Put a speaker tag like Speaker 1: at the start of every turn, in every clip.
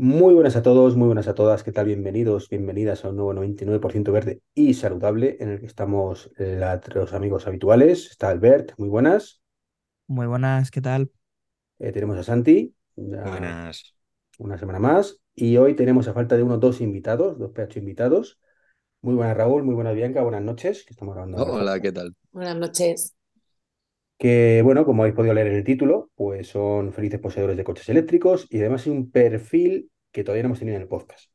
Speaker 1: Muy buenas a todos, muy buenas a todas. ¿Qué tal? Bienvenidos, bienvenidas a un nuevo 99% verde y saludable en el que estamos la- los amigos habituales. Está Albert, muy buenas.
Speaker 2: Muy buenas, ¿qué tal?
Speaker 1: Eh, tenemos a Santi, ya
Speaker 3: Buenas.
Speaker 1: una semana más. Y hoy tenemos a falta de uno, dos invitados, dos PH invitados. Muy buenas Raúl, muy buenas Bianca, buenas noches, que estamos grabando.
Speaker 4: Hola, ¿qué tal?
Speaker 5: Buenas noches.
Speaker 1: Que bueno, como habéis podido leer en el título, pues son felices poseedores de coches eléctricos y además hay un perfil que todavía no hemos tenido en el podcast.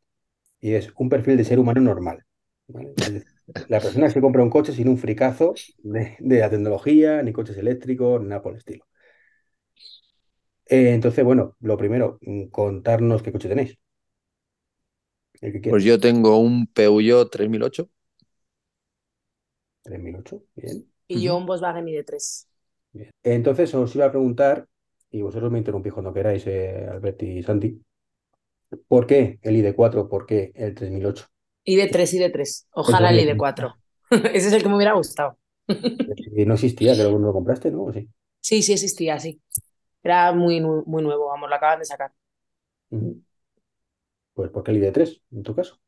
Speaker 1: Y es un perfil de ser humano normal. ¿vale? Es decir, la persona que se compra un coche sin un fricazo de, de la tecnología, ni coches eléctricos, ni nada por el estilo. Eh, entonces, bueno, lo primero, mm, contarnos qué coche tenéis. El que quiera.
Speaker 4: Pues yo tengo un Peugeot 3008.
Speaker 1: 3008, bien.
Speaker 5: Y yo un Volkswagen ID3.
Speaker 1: Bien. Entonces os iba a preguntar, y vosotros me interrumpís cuando queráis, eh, Albert y Santi, ¿por qué el ID4? ¿Por qué el 3008?
Speaker 5: ID3, ID3. Ojalá el ID4. Ese es el que me hubiera gustado.
Speaker 1: Si no existía, creo que no lo compraste, ¿no? ¿O sí?
Speaker 5: Sí, sí existía, sí. Era muy, muy nuevo, vamos, lo acaban de sacar.
Speaker 1: Pues ¿por qué el ID3, en tu caso?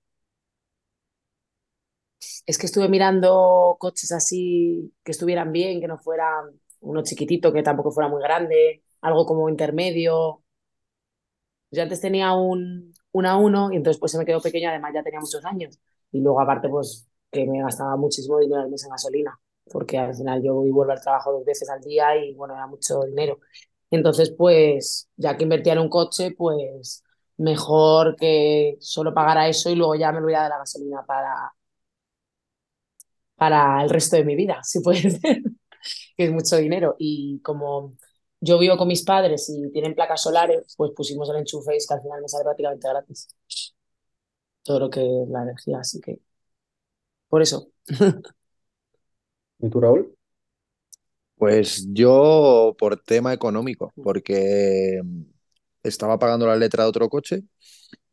Speaker 5: Es que estuve mirando coches así que estuvieran bien, que no fueran uno chiquitito, que tampoco fuera muy grande, algo como intermedio. Yo antes tenía un, un A1 y entonces pues se me quedó pequeño, además ya tenía muchos años. Y luego aparte pues que me gastaba muchísimo dinero al mes en gasolina, porque al final yo voy vuelvo al trabajo dos veces al día y bueno, era mucho dinero. Entonces pues ya que invertía en un coche, pues mejor que solo pagara eso y luego ya me olvidara de la gasolina para, para el resto de mi vida, si puede ser, que es mucho dinero. Y como yo vivo con mis padres y tienen placas solares, pues pusimos el enchufe y es que al final me sale prácticamente gratis todo lo que es la energía, así que por eso.
Speaker 1: ¿Y tú, Raúl?
Speaker 4: Pues yo por tema económico, porque estaba pagando la letra de otro coche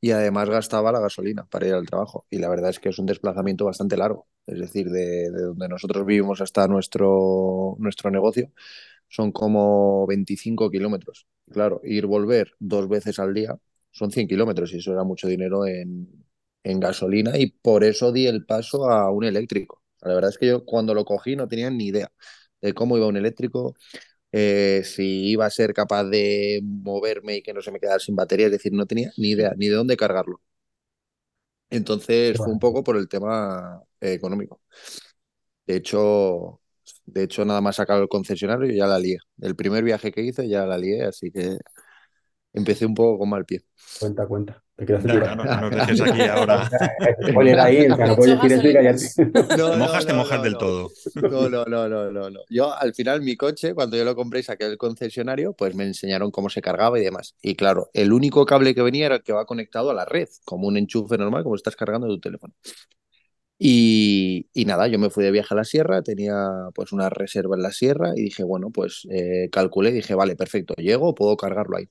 Speaker 4: y además gastaba la gasolina para ir al trabajo. Y la verdad es que es un desplazamiento bastante largo. Es decir, de, de donde nosotros vivimos hasta nuestro, nuestro negocio son como 25 kilómetros. Claro, ir volver dos veces al día son 100 kilómetros y eso era mucho dinero en, en gasolina y por eso di el paso a un eléctrico. La verdad es que yo cuando lo cogí no tenía ni idea de cómo iba un eléctrico, eh, si iba a ser capaz de moverme y que no se me quedara sin batería, es decir, no tenía ni idea ni de dónde cargarlo. Entonces fue un poco por el tema eh, económico. De hecho, de hecho, nada más sacar el concesionario y ya la lié. El primer viaje que hice ya la lié, así que empecé un poco con mal pie.
Speaker 1: Cuenta, cuenta. Te quiero hacer
Speaker 3: Ya,
Speaker 1: tirar.
Speaker 3: no, no nos dejes aquí ahora.
Speaker 1: Spoiler ahí, o sea, no puedes decir eso y callarte.
Speaker 4: No,
Speaker 3: Te
Speaker 4: no,
Speaker 3: mojas, te
Speaker 4: no,
Speaker 3: mojas
Speaker 4: no,
Speaker 3: del
Speaker 4: no.
Speaker 3: todo.
Speaker 4: No, no, no, no, no, no. Yo al final mi coche, cuando yo lo compré y saqué del concesionario, pues me enseñaron cómo se cargaba y demás. Y claro, el único cable que venía era el que va conectado a la red, como un enchufe normal, como estás cargando de tu teléfono. Y, y nada, yo me fui de viaje a la sierra, tenía pues una reserva en la sierra y dije, bueno, pues eh, calculé, dije, vale, perfecto, llego, puedo cargarlo ahí.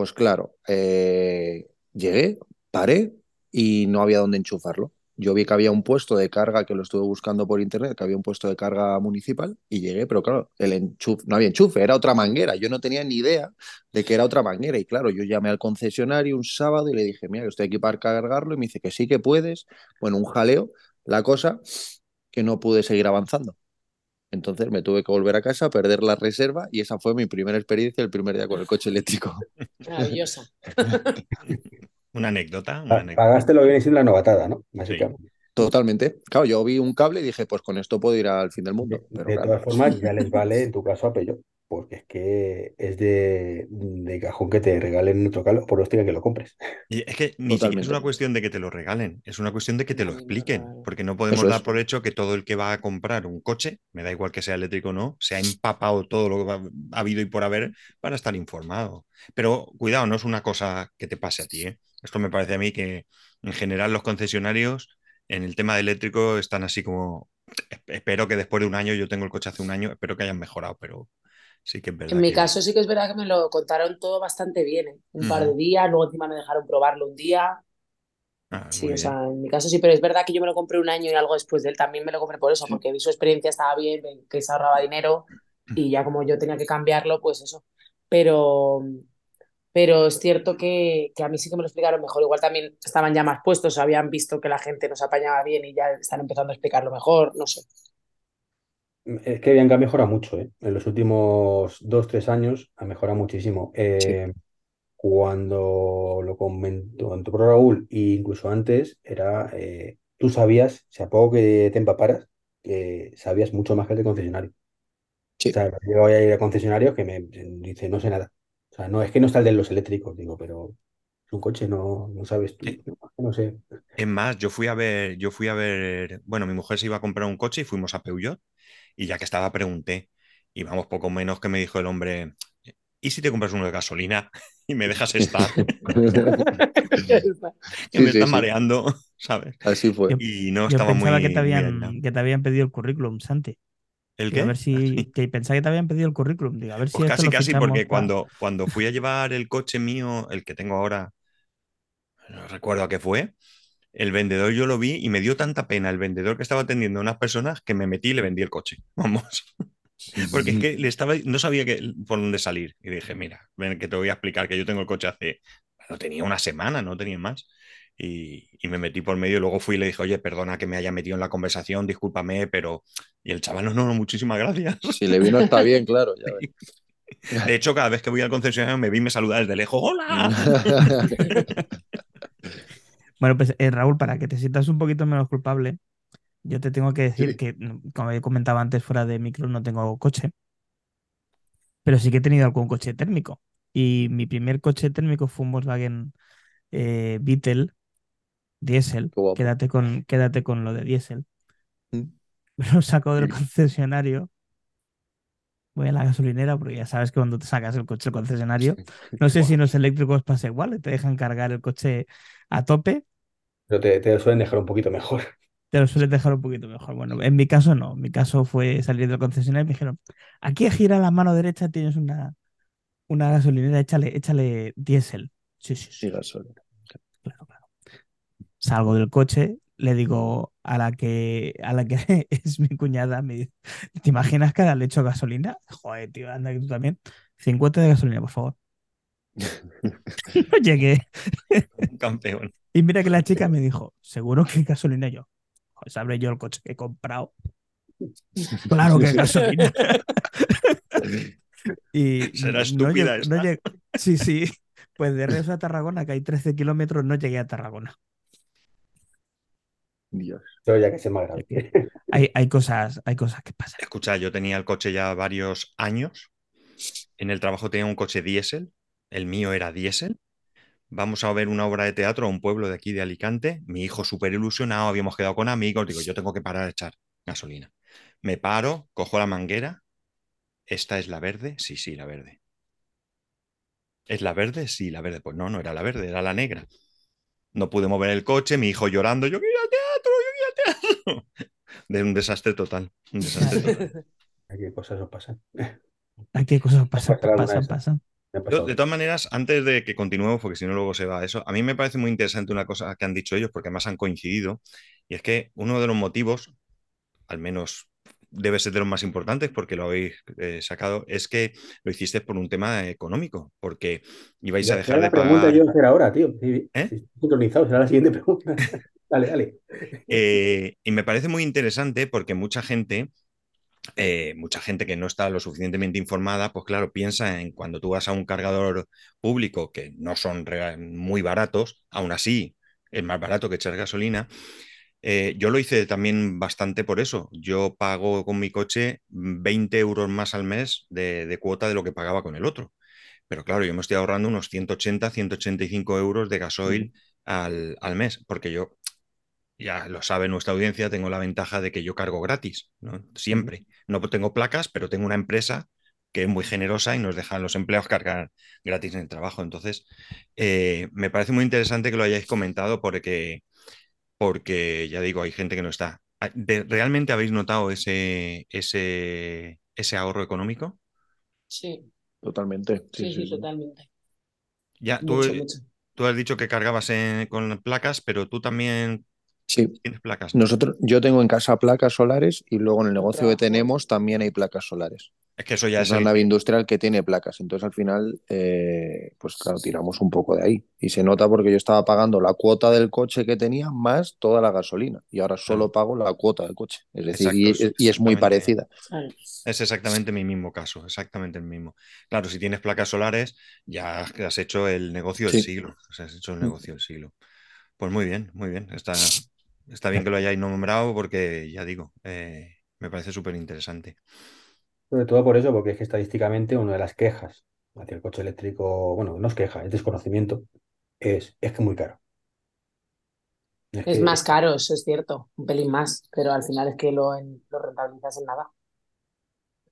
Speaker 4: Pues claro, eh, llegué, paré y no había dónde enchufarlo. Yo vi que había un puesto de carga que lo estuve buscando por internet, que había un puesto de carga municipal y llegué, pero claro, el enchufe, no había enchufe, era otra manguera. Yo no tenía ni idea de que era otra manguera. Y claro, yo llamé al concesionario un sábado y le dije, mira, que estoy aquí para cargarlo. Y me dice que sí que puedes. Bueno, un jaleo. La cosa que no pude seguir avanzando. Entonces me tuve que volver a casa, perder la reserva y esa fue mi primera experiencia el primer día con el coche eléctrico.
Speaker 5: Maravillosa.
Speaker 3: Una anécdota, una
Speaker 1: Pa-
Speaker 3: anécdota.
Speaker 1: Pagaste lo que viene siendo la novatada, ¿no? Básicamente.
Speaker 4: Totalmente. Claro, yo vi un cable y dije, pues con esto puedo ir al fin del mundo.
Speaker 1: De,
Speaker 4: Pero
Speaker 1: de
Speaker 4: claro,
Speaker 1: todas formas, ya les vale en tu caso a Peugeot, porque es que es de, de cajón que te regalen otro cable, por hostia que lo compres.
Speaker 3: Y es que ni siquiera es una cuestión de que te lo regalen, es una cuestión de que te lo expliquen, porque no podemos
Speaker 4: Eso es.
Speaker 3: dar por hecho que todo el que va a comprar un coche, me da igual que sea eléctrico o no, se ha empapado todo lo que ha ha habido y por haber para estar informado. Pero cuidado, no es una cosa que te pase a ti, ¿eh? Esto me parece a mí que en general los concesionarios en el tema de eléctrico están así como, espero que después de un año, yo tengo el coche hace un año, espero que hayan mejorado, pero sí que es verdad
Speaker 5: En mi
Speaker 3: que-
Speaker 5: caso sí que es verdad que me lo contaron todo bastante bien, ¿eh? Un par de días, luego encima me dejaron probarlo un día.
Speaker 3: Ah,
Speaker 5: Sí, o sea, en mi caso sí, pero es verdad que yo me lo compré un año y algo después de él también me lo compré por eso,
Speaker 4: Sí.
Speaker 5: porque vi su experiencia, estaba bien, que se ahorraba dinero y ya como yo tenía que cambiarlo, pues eso. Pero pero es cierto que, que, a mí sí que me lo explicaron mejor. Igual también estaban ya más puestos, habían visto que la gente nos apañaba bien y ya están empezando a explicarlo mejor, no sé.
Speaker 1: Es que Bianca ha mejorado mucho, ¿eh? En los últimos dos, tres años ha mejorado muchísimo. Eh, cuando lo comentó, por Raúl, e incluso antes, era, eh, tú sabías, si a poco que te empaparas, que sabías mucho más que el de concesionario.
Speaker 4: Sí.
Speaker 1: O sea, yo voy a ir a concesionarios que me dice, no sé nada. O sea, no, es que no está el de los eléctricos, digo, pero es un coche, no, no sabes tú,
Speaker 3: Sí.
Speaker 1: no sé.
Speaker 3: Es más, yo fui a ver, yo fui a ver, bueno, mi mujer se iba a comprar un coche y fuimos a Peugeot y ya que estaba pregunté y vamos poco menos que me dijo el hombre, ¿y si te compras uno de gasolina y me dejas estar? que
Speaker 4: Sí,
Speaker 3: me
Speaker 4: sí,
Speaker 3: está
Speaker 4: sí.
Speaker 3: mareando, ¿sabes?
Speaker 4: Así fue.
Speaker 3: Y no
Speaker 2: Yo
Speaker 3: estaba muy
Speaker 2: pensaba que te
Speaker 3: muy
Speaker 2: habían, que te habían pedido el currículum, Santi.
Speaker 3: ¿El
Speaker 2: Digo, a
Speaker 3: qué?
Speaker 2: ver si. Que pensaba que te habían pedido el currículum. Digo, a ver si
Speaker 3: Pues
Speaker 2: esto
Speaker 3: casi, casi, porque cuando, cuando fui a llevar el coche mío, el que tengo ahora, no recuerdo a qué fue, el vendedor yo lo vi y me dio tanta pena el vendedor que estaba atendiendo a unas personas que me metí y le vendí el coche. Vamos. Porque es que le estaba, no sabía que, por dónde salir. Y dije, mira, ven que te voy a explicar que yo tengo el coche hace, no tenía una semana, no tenía más. Y, y me metí por medio y luego fui y le dije, oye, perdona que me haya metido en la conversación, discúlpame, pero... Y el chaval, no, no, no, muchísimas gracias.
Speaker 4: Si le vino está bien, claro. ya ves.
Speaker 3: De hecho, cada vez que voy al concesionario me vi y me saluda desde lejos. ¡Hola!
Speaker 2: Bueno, pues eh, Raúl, para que te sientas un poquito menos culpable, yo te tengo que decir
Speaker 4: Sí.
Speaker 2: que, mm, como he comentado antes fuera de micro, no tengo coche, pero sí que he tenido algún coche térmico. Y mi primer coche térmico fue un Volkswagen eh, Beetle diésel. Quédate con, quédate con lo de diésel.
Speaker 4: Mm.
Speaker 2: Lo saco del concesionario. Voy a la gasolinera porque ya sabes que cuando te sacas el coche del concesionario, no sé si en los eléctricos pasa igual, te dejan cargar el coche a tope
Speaker 1: Pero te, te suelen dejar un poquito mejor.
Speaker 2: te lo sueles dejar un poquito mejor. Bueno, en mi caso no. En mi caso fue salir del concesionario y me dijeron, aquí gira la mano derecha, tienes una, una gasolinera, échale, échale diésel. Sí, sí, sí,
Speaker 4: gasolina.
Speaker 2: claro, claro. Salgo del coche, le digo a la que, a la que es mi cuñada, me dice, ¿te imaginas que le echo gasolina? Joder, tío, anda que tú también. 50 de gasolina, por favor. No llegué.
Speaker 3: Un campeón.
Speaker 2: Y mira que la chica me dijo, ¿seguro que hay gasolina? Yo, sabré yo el coche que he comprado. Claro que hay gasolina. Y
Speaker 3: Será
Speaker 2: no
Speaker 3: estúpida
Speaker 2: no llego- Sí, sí. Pues de Reus a Tarragona, que hay 13 kilómetros, no llegué a Tarragona.
Speaker 4: Dios.
Speaker 1: Pero ya que más grave.
Speaker 2: Hay, hay cosas, hay cosas que pasan.
Speaker 3: Escucha, yo tenía el coche ya varios años. En el trabajo tenía un coche diésel. El mío era diésel. Vamos a ver una obra de teatro a un pueblo de aquí de Alicante. Mi hijo súper ilusionado, habíamos quedado con amigos. Digo, yo tengo que parar a echar gasolina. Me paro, cojo la manguera. ¿Esta es la verde? Sí, sí, la verde. ¿Es la verde? Sí, la verde. Pues no, no era la verde, era la negra. No pude mover el coche, mi hijo llorando. Yo quiero ir al teatro, yo quiero ir al teatro. De un desastre total. Un desastre total.
Speaker 1: Qué cosas os pasan.
Speaker 2: Aquí hay cosas que pasan, pasan, pasan.
Speaker 3: Yo, de todas maneras, antes de que continuemos, porque si no luego se va a eso, a mí me parece muy interesante una cosa que han dicho ellos, porque además han coincidido, y es que uno de los motivos, al menos debe ser de los más importantes porque lo habéis eh, sacado, es que lo hiciste por un tema económico, porque ibais
Speaker 1: Ya-
Speaker 3: a dejar de
Speaker 1: la pregunta yo hacer ahora, tío. Sí,
Speaker 3: ¿Eh?
Speaker 1: sincronizado, será la siguiente pregunta. Dale, dale.
Speaker 3: Eh, y me parece muy interesante porque mucha gente, eh, mucha gente que no está lo suficientemente informada, pues claro, piensa en cuando tú vas a un cargador público que no son muy baratos, aún así es más barato que echar gasolina. Eh, yo lo hice también bastante por eso. Yo pago con mi coche 20 euros más al mes de, de cuota de lo que pagaba con el otro. Pero claro, yo me estoy ahorrando unos 180, 185 euros de gasoil al, al mes, porque yo, ya lo sabe nuestra audiencia, tengo la ventaja de que yo cargo gratis, ¿no? Siempre. No tengo placas, pero tengo una empresa que es muy generosa y nos deja a los empleados cargar gratis en el trabajo. Entonces, eh, me parece muy interesante que lo hayáis comentado porque, porque ya digo, hay gente que no está. Ah, ¿De- ¿Realmente habéis notado ese, ese, ese ahorro económico?
Speaker 5: Sí,
Speaker 4: Totalmente. Sí,
Speaker 5: sí,
Speaker 4: sí,
Speaker 5: sí,
Speaker 4: sí.
Speaker 5: totalmente.
Speaker 3: Ya, tú,
Speaker 5: Mucho, mucho.
Speaker 3: tú has dicho que cargabas en- con placas, pero tú también
Speaker 4: Sí.
Speaker 3: tienes placas.
Speaker 4: Nosotros, yo tengo en casa placas solares y luego en el negocio que tenemos también hay placas solares.
Speaker 3: Es que eso ya
Speaker 4: Es
Speaker 3: es
Speaker 4: una
Speaker 3: el-
Speaker 4: nave industrial que tiene placas. Entonces, al final, eh, pues claro, tiramos un poco de ahí. Y se nota porque yo estaba pagando la cuota del coche que tenía más toda la gasolina. Y ahora solo pago la cuota del coche. Es decir, y,
Speaker 3: Exacto,
Speaker 4: y es muy parecida.
Speaker 3: Es exactamente mi mismo caso, exactamente el mismo. Claro, si tienes placas solares, ya has hecho el negocio del siglo. o sea, has hecho el negocio del siglo. Pues muy bien, muy bien. Está, está bien que lo hayáis nombrado porque, ya digo, eh, me parece súper interesante.
Speaker 1: Sobre todo por eso, porque es que estadísticamente una de las quejas hacia el coche eléctrico, bueno, no es queja, es desconocimiento, es, es que es muy caro. Es
Speaker 5: Es
Speaker 1: que-
Speaker 5: más caro, eso es cierto, un pelín más, pero al final es que lo, en- lo rentabilizas en nada.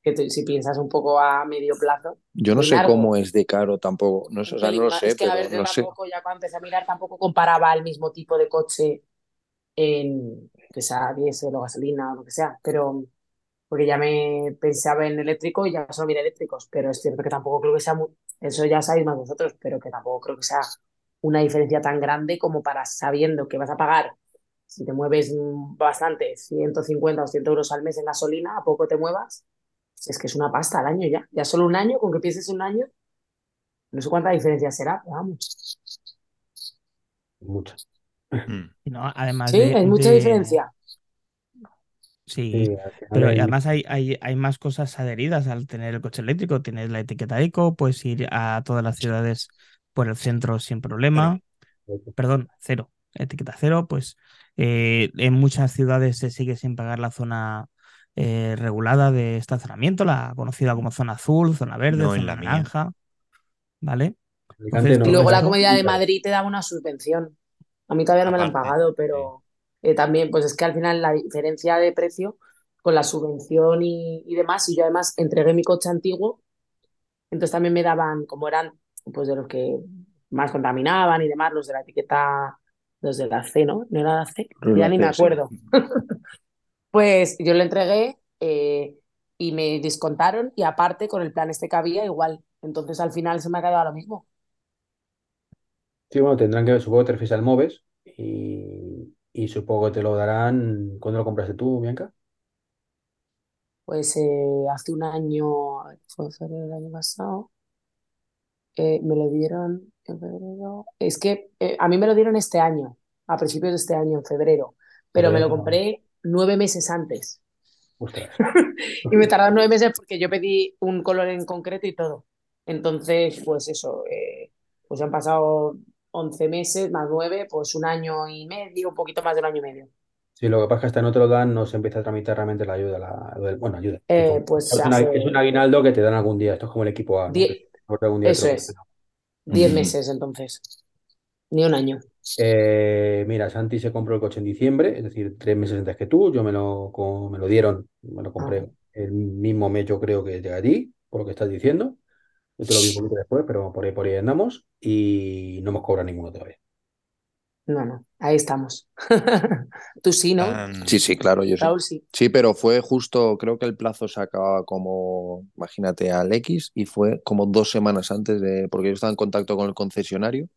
Speaker 5: Que tú- si piensas un poco a medio plazo,
Speaker 4: Yo no sé
Speaker 5: largo.
Speaker 4: cómo es de caro tampoco. No, o sea, no lo sé,
Speaker 5: Es que, a
Speaker 4: pero
Speaker 5: ver, yo
Speaker 4: no sé.
Speaker 5: tampoco, ya cuando empecé a mirar, tampoco comparaba el mismo tipo de coche en, que sea diésel o gasolina o lo que sea, pero porque ya me pensaba en eléctrico y ya solo miré eléctricos, pero es cierto que tampoco creo que sea, mu- eso ya sabéis más vosotros, pero que tampoco creo que sea una diferencia tan grande como para sabiendo que vas a pagar, si te mueves bastante, 150 o 200 euros al mes en gasolina, a poco te muevas, es que es una pasta al año ya, ya solo un año, con que pienses un año, no sé cuánta diferencia será, vamos.
Speaker 1: mucho.
Speaker 3: Mm.
Speaker 2: No, además
Speaker 5: Sí,
Speaker 2: de,
Speaker 5: hay mucha
Speaker 2: de-
Speaker 5: diferencia.
Speaker 2: Sí, pero además hay, hay, hay más cosas adheridas al tener el coche eléctrico. Tienes la etiqueta eco, puedes ir a todas las ciudades por el centro sin problema. Perdón, cero. Etiqueta cero, pues eh, en muchas ciudades se sigue sin pagar la zona eh, regulada de estacionamiento, la conocida como zona azul, zona verde,
Speaker 3: No
Speaker 2: zona
Speaker 3: mía.
Speaker 2: naranja. ¿Vale?
Speaker 1: Alicante
Speaker 2: Entonces,
Speaker 1: no,
Speaker 5: Y luego la Comunidad de Madrid te da una subvención. A mí todavía no me la han
Speaker 3: Aparte,
Speaker 5: pagado, pero eh, también, pues es que al final la diferencia de precio con la subvención y, y demás, y yo además entregué mi coche antiguo, entonces también me daban, como eran pues de los que más contaminaban y demás, los de la etiqueta, los de la C, ¿no? ¿No era la C? Ya
Speaker 4: la
Speaker 5: ni
Speaker 4: C,
Speaker 5: me
Speaker 4: sí.
Speaker 5: acuerdo. Pues yo le entregué eh, y me descontaron y aparte con el plan este que había igual. Entonces al final se me ha quedado lo mismo.
Speaker 1: Sí, bueno, tendrán que, supongo que te refieres al Moves y, y supongo que te lo darán. ¿Cuándo lo compraste tú, Bianca?
Speaker 5: Pues eh, hace un año, fue febrero del año pasado, eh, me lo dieron en febrero. Es que eh, a mí me lo dieron este año, a principios de este año, en febrero, pero me lo compré nueve meses antes. Y me tardaron nueve meses porque yo pedí un color en concreto y todo. Entonces, pues eso, eh, pues han pasado 11 meses más nueve, pues un año y medio, un poquito más de un año y medio.
Speaker 1: Sí, lo que pasa es que hasta no te lo dan, no se empieza a tramitar realmente la ayuda. La, bueno, ayuda.
Speaker 5: Eh, pues
Speaker 1: es, un,
Speaker 5: hace-
Speaker 1: es un aguinaldo que te dan algún día. Esto es como el equipo A, ¿no?
Speaker 5: Die-
Speaker 1: Que te algún día te
Speaker 5: eso
Speaker 1: lo-
Speaker 5: es. Diez
Speaker 3: Ujú.
Speaker 5: meses entonces, ni un año.
Speaker 1: Eh, mira, Santi se compró el coche en diciembre, es decir, tres meses antes que tú. Yo me lo, me lo dieron, me lo compré
Speaker 5: Ah.
Speaker 1: el mismo mes, yo creo que llega a ti, por lo que estás diciendo. Yo te lo vi un poquito después, pero por ahí, por ahí andamos y no hemos cobrado ninguno todavía.
Speaker 5: No, no, ahí estamos. Tú sí, ¿no?
Speaker 4: Sí, sí, claro, yo sí.
Speaker 5: Raúl sí.
Speaker 4: Sí, pero fue justo, creo que el plazo se acababa como, imagínate, al X y fue como dos semanas antes de, porque yo estaba en contacto con el concesionario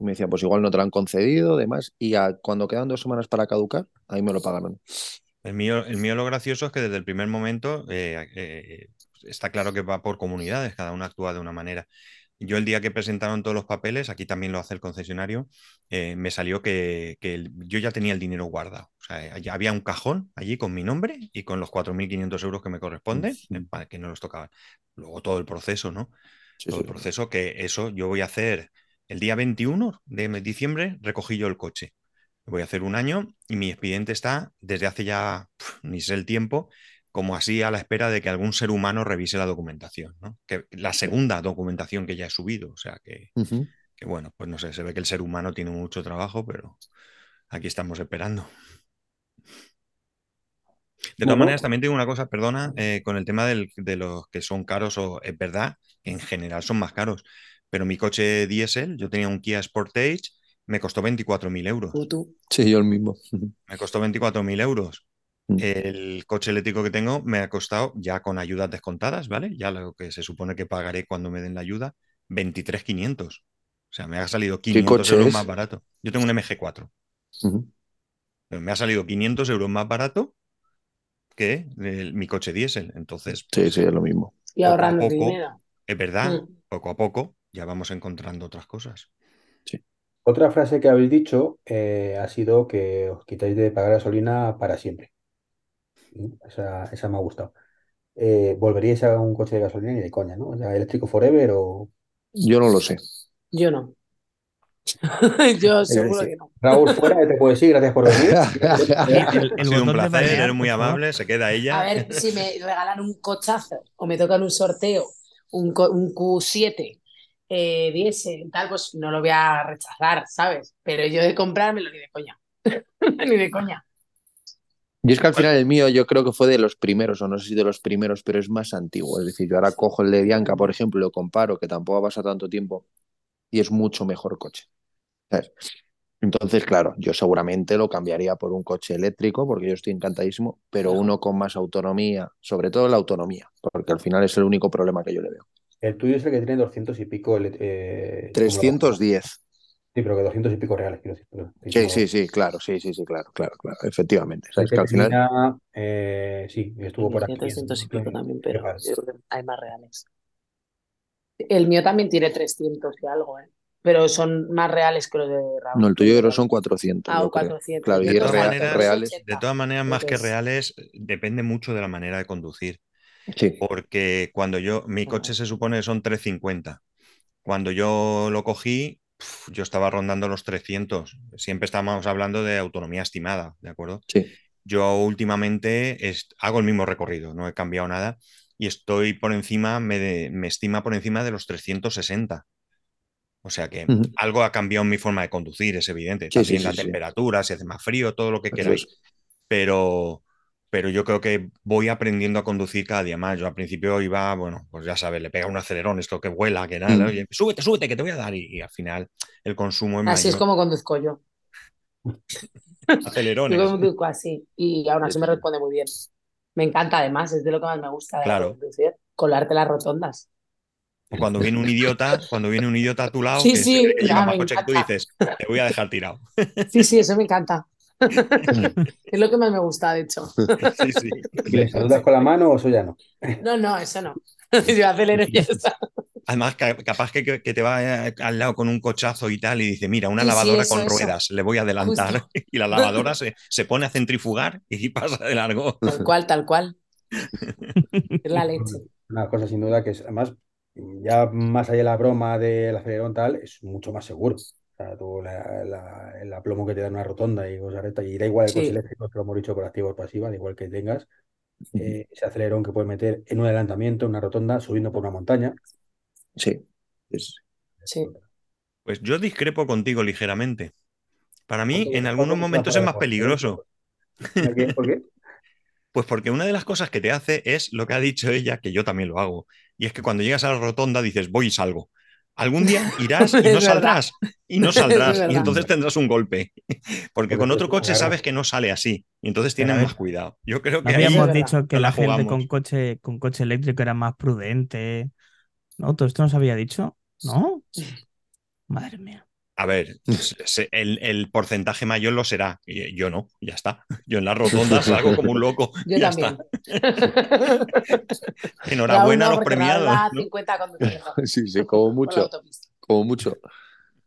Speaker 4: y me decía, pues igual no te lo han concedido, demás, y a- cuando quedan dos semanas para caducar, ahí me lo pagaron.
Speaker 3: El mío, el mío lo gracioso es que desde el primer momento eh, eh, está claro que va por comunidades, cada una actúa de una manera. Yo el día que presentaron todos los papeles, aquí también lo hace el concesionario, eh, me salió que, que el- yo ya tenía el dinero guardado. O sea, ya había un cajón allí con mi nombre y con los 4.500 euros que me corresponden, eh, para que no los tocaban. Luego todo el proceso, ¿no?
Speaker 4: Sí,
Speaker 3: todo
Speaker 4: sí.
Speaker 3: el proceso, que eso yo voy a hacer el día 21 de diciembre, recogí yo el coche. Voy a hacer un año y mi expediente está desde hace ya, ni sé el tiempo, como así a la espera de que algún ser humano revise la documentación, ¿no? Que la segunda documentación que ya he subido, o sea que, bueno, pues no sé, se ve que el ser humano tiene mucho trabajo, pero aquí estamos esperando. De todas
Speaker 1: Bueno.
Speaker 3: maneras, también tengo una cosa, perdona, eh, con el tema del- de los que son caros, o es verdad que en general son más caros, pero mi coche diésel, yo tenía un Kia Sportage, me costó 24.000 euros.
Speaker 5: Tú.
Speaker 4: Sí, yo el mismo.
Speaker 3: Me costó 24.000 euros.
Speaker 4: Mm.
Speaker 3: El coche eléctrico que tengo me ha costado, ya con ayudas descontadas, ¿vale? Ya lo que se supone que pagaré cuando me den la ayuda, 23.500. O sea, me ha salido 500
Speaker 4: coche
Speaker 3: euros
Speaker 4: es?
Speaker 3: más barato. Yo tengo un MG4.
Speaker 4: Ujú.
Speaker 3: Pero me ha salido 500 euros más barato que el- mi coche diésel. Entonces,
Speaker 4: Sí,
Speaker 3: pues,
Speaker 4: sí, es lo mismo.
Speaker 5: Y ahorrando
Speaker 3: poco.
Speaker 5: dinero.
Speaker 3: es verdad,
Speaker 5: Mm.
Speaker 3: poco a poco ya vamos encontrando otras cosas.
Speaker 1: Otra frase que habéis dicho eh, ha sido que os quitáis de pagar gasolina para siempre. Esa, esa me ha gustado. Eh, ¿volveríais a un coche de gasolina ni de coña, ¿no? O sea, eléctrico forever o...
Speaker 4: Yo no lo sé.
Speaker 5: Yo no. Yo seguro
Speaker 1: sí.
Speaker 5: que no.
Speaker 1: Raúl, fuera, te puedo decir, gracias por venir.
Speaker 2: El,
Speaker 3: Ha
Speaker 2: el
Speaker 3: sido un placer, eres muy amable, se queda ella.
Speaker 5: A ver, si me regalan un cochazo o me tocan un sorteo, un, co- un Q7 eh, diésel, tal, pues no lo voy a rechazar, ¿sabes? Pero yo de comprármelo ni de coña. ni de coña.
Speaker 4: Y es que al final el mío yo creo que fue de los primeros, o no sé si de los primeros, pero es más antiguo. Es decir, yo ahora cojo el de Bianca, por ejemplo, lo comparo, que tampoco ha pasado tanto tiempo, y es mucho mejor coche. ¿Sabes? Entonces, claro, yo seguramente lo cambiaría por un coche eléctrico, porque yo estoy encantadísimo, pero uno con más autonomía, sobre todo la autonomía, porque al final es el único problema que yo le veo.
Speaker 1: El tuyo es el que tiene 200 y pico... eh,
Speaker 4: 310.
Speaker 1: Sí, pero que 200 y pico reales, quiero decir. pero-
Speaker 4: Sí, sí, sí, claro, sí, sí, sí, claro, claro, claro, efectivamente.
Speaker 1: El
Speaker 4: ¿Sabes?
Speaker 1: que
Speaker 4: al final...
Speaker 1: termina, eh, sí, estuvo por aquí.
Speaker 5: 300 y pico también, pero hay más reales. El mío también tiene 300 y algo, ¿eh? Pero son más reales que los de Raúl.
Speaker 4: No, el tuyo yo creo que son 400.
Speaker 5: Ah, o
Speaker 4: creo.
Speaker 5: 400.
Speaker 4: Claro,
Speaker 3: De todas maneras-
Speaker 4: reales.
Speaker 5: 80.
Speaker 3: De todas maneras, más
Speaker 5: que
Speaker 3: que
Speaker 5: es.
Speaker 3: reales, depende mucho de la manera de conducir.
Speaker 4: Sí.
Speaker 3: Porque cuando yo, mi coche se supone que son 350. Cuando yo lo cogí, yo estaba rondando los 300. Siempre estábamos hablando de autonomía estimada, ¿de acuerdo?
Speaker 4: Sí.
Speaker 3: Yo últimamente es- hago el mismo recorrido, no he cambiado nada y estoy por encima, me, de- me estima por encima de los 360. O sea que algo ha cambiado en mi forma de conducir, es evidente.
Speaker 4: Sí,
Speaker 3: También
Speaker 4: sí,
Speaker 3: la temperatura, si hace más frío, todo lo que
Speaker 4: Eso
Speaker 3: queráis
Speaker 4: es.
Speaker 3: pero, pero yo creo que voy aprendiendo a conducir cada día más. Yo al principio iba, bueno, pues ya sabes, le pega un acelerón, esto que vuela, que nada,
Speaker 4: Mm.
Speaker 3: oye, súbete, súbete, que te voy a dar. Y, y al final el consumo es
Speaker 5: Así es como conduzco yo.
Speaker 3: Acelerones.
Speaker 5: Yo conduzco así y aún así me responde muy bien. Me encanta además, es de lo que más me gusta de
Speaker 3: Claro.
Speaker 5: conducir, colarte las rotondas.
Speaker 3: Cuando viene un idiota, cuando viene un idiota a tu lado,
Speaker 5: Sí,
Speaker 3: que
Speaker 5: sí,
Speaker 3: se cree que
Speaker 5: ya,
Speaker 3: lleva más coche que tú dices, te voy a dejar tirado.
Speaker 5: Sí, sí, eso me encanta. Es lo que más me gusta, de hecho.
Speaker 3: Sí, sí.
Speaker 1: ¿Y le saludas con la mano o eso ya no?
Speaker 5: No, no, eso no. Yo acelero y ya está.
Speaker 3: Además, ca- capaz que, que te va eh, al lado con un cochazo y tal y dice, mira, una
Speaker 5: Sí, sí,
Speaker 3: lavadora
Speaker 5: eso,
Speaker 3: con
Speaker 5: eso.
Speaker 3: ruedas, le voy a adelantar.
Speaker 5: Justo.
Speaker 3: Y la lavadora se, se pone a centrifugar y pasa de largo.
Speaker 5: Tal cual, tal cual. Es la leche.
Speaker 1: Una cosa sin duda que es, además, ya más allá de la broma del acelerón tal, es mucho más seguro. O sea, tú la- la- el aplomo que te da en una rotonda y cosas rectas, y da igual el
Speaker 5: Sí.
Speaker 1: coche eléctrico, que lo hemos dicho por activa o pasiva, da igual que tengas, eh, ese acelerón que puedes meter en un adelantamiento, en una rotonda, subiendo por una montaña.
Speaker 4: Sí. Es-
Speaker 5: Sí.
Speaker 3: Pues yo discrepo contigo ligeramente. Para mí,
Speaker 1: ¿Cuánto-
Speaker 3: en algunos momentos es más
Speaker 1: juego?
Speaker 3: peligroso.
Speaker 1: ¿Por qué? ¿Por qué?
Speaker 3: Pues porque una de las cosas que te hace es lo que ha dicho ella, que yo también lo hago. Y es que cuando llegas a la rotonda dices, voy y salgo. Algún día irás y no saldrás. Y no saldrás. Y entonces tendrás un golpe. Porque con otro coche sabes que no sale así. Y entonces tienes más cuidado. Yo creo
Speaker 2: No
Speaker 3: que ahí
Speaker 2: habíamos dicho que
Speaker 3: la
Speaker 2: la gente con coche, con coche eléctrico era más prudente. ¿No? ¿Todo esto nos había dicho? ¿No? Madre mía.
Speaker 3: A ver, el, el porcentaje mayor lo será. Y yo no, ya está. Yo en la rotonda salgo como un loco.
Speaker 5: Yo
Speaker 3: ya
Speaker 5: también.
Speaker 3: está. Enhorabuena a los premiados. ¿no?
Speaker 5: 50 conduciendo
Speaker 4: Sí, sí, como mucho, como mucho.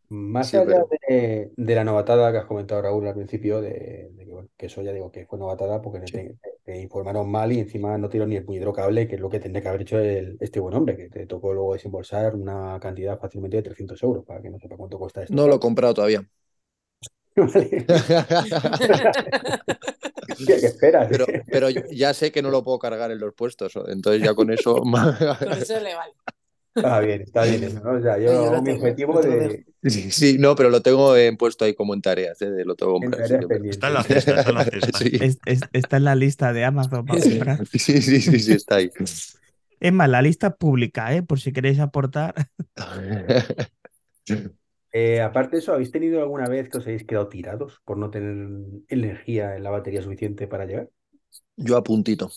Speaker 1: Más
Speaker 4: Sí,
Speaker 1: allá
Speaker 4: pero-
Speaker 1: de, de la novatada que has comentado, Raúl, al principio, de, de que, bueno, que eso ya digo que fue novatada porque
Speaker 4: Sí.
Speaker 1: te, te informaron mal y encima no tiró ni el puñetero cable, que es lo que tendría que haber hecho el- este buen hombre, que te tocó luego desembolsar una cantidad fácilmente de 300 euros, para que no sepa cuánto cuesta esto.
Speaker 4: No lo he comprado todavía.
Speaker 1: Vale. ¿Qué, qué esperas?
Speaker 4: Pero, pero ya sé que no lo puedo cargar en los puestos, entonces ya con eso.
Speaker 5: Con eso le vale.
Speaker 1: Está bien, está bien eso, ¿no? O sea, yo
Speaker 5: Yo lo
Speaker 1: hago mi
Speaker 5: tengo,
Speaker 1: objetivo
Speaker 5: yo te lo
Speaker 1: de
Speaker 4: Sí, sí, no, pero lo tengo en puesto ahí como en tareas, ¿eh? de lo tengo que
Speaker 1: en
Speaker 4: sí.
Speaker 3: Está en la cesta, está en la cesta.
Speaker 4: Sí,
Speaker 2: Es- es- está en la lista de Amazon para comprar.
Speaker 4: sí, sí, sí, sí, está ahí.
Speaker 2: Es más, la lista pública, ¿eh? Por si queréis aportar.
Speaker 1: Eh, aparte de eso, ¿habéis tenido alguna vez que os hayáis quedado tirados por no tener energía en la batería suficiente para llegar?
Speaker 4: Yo a puntito.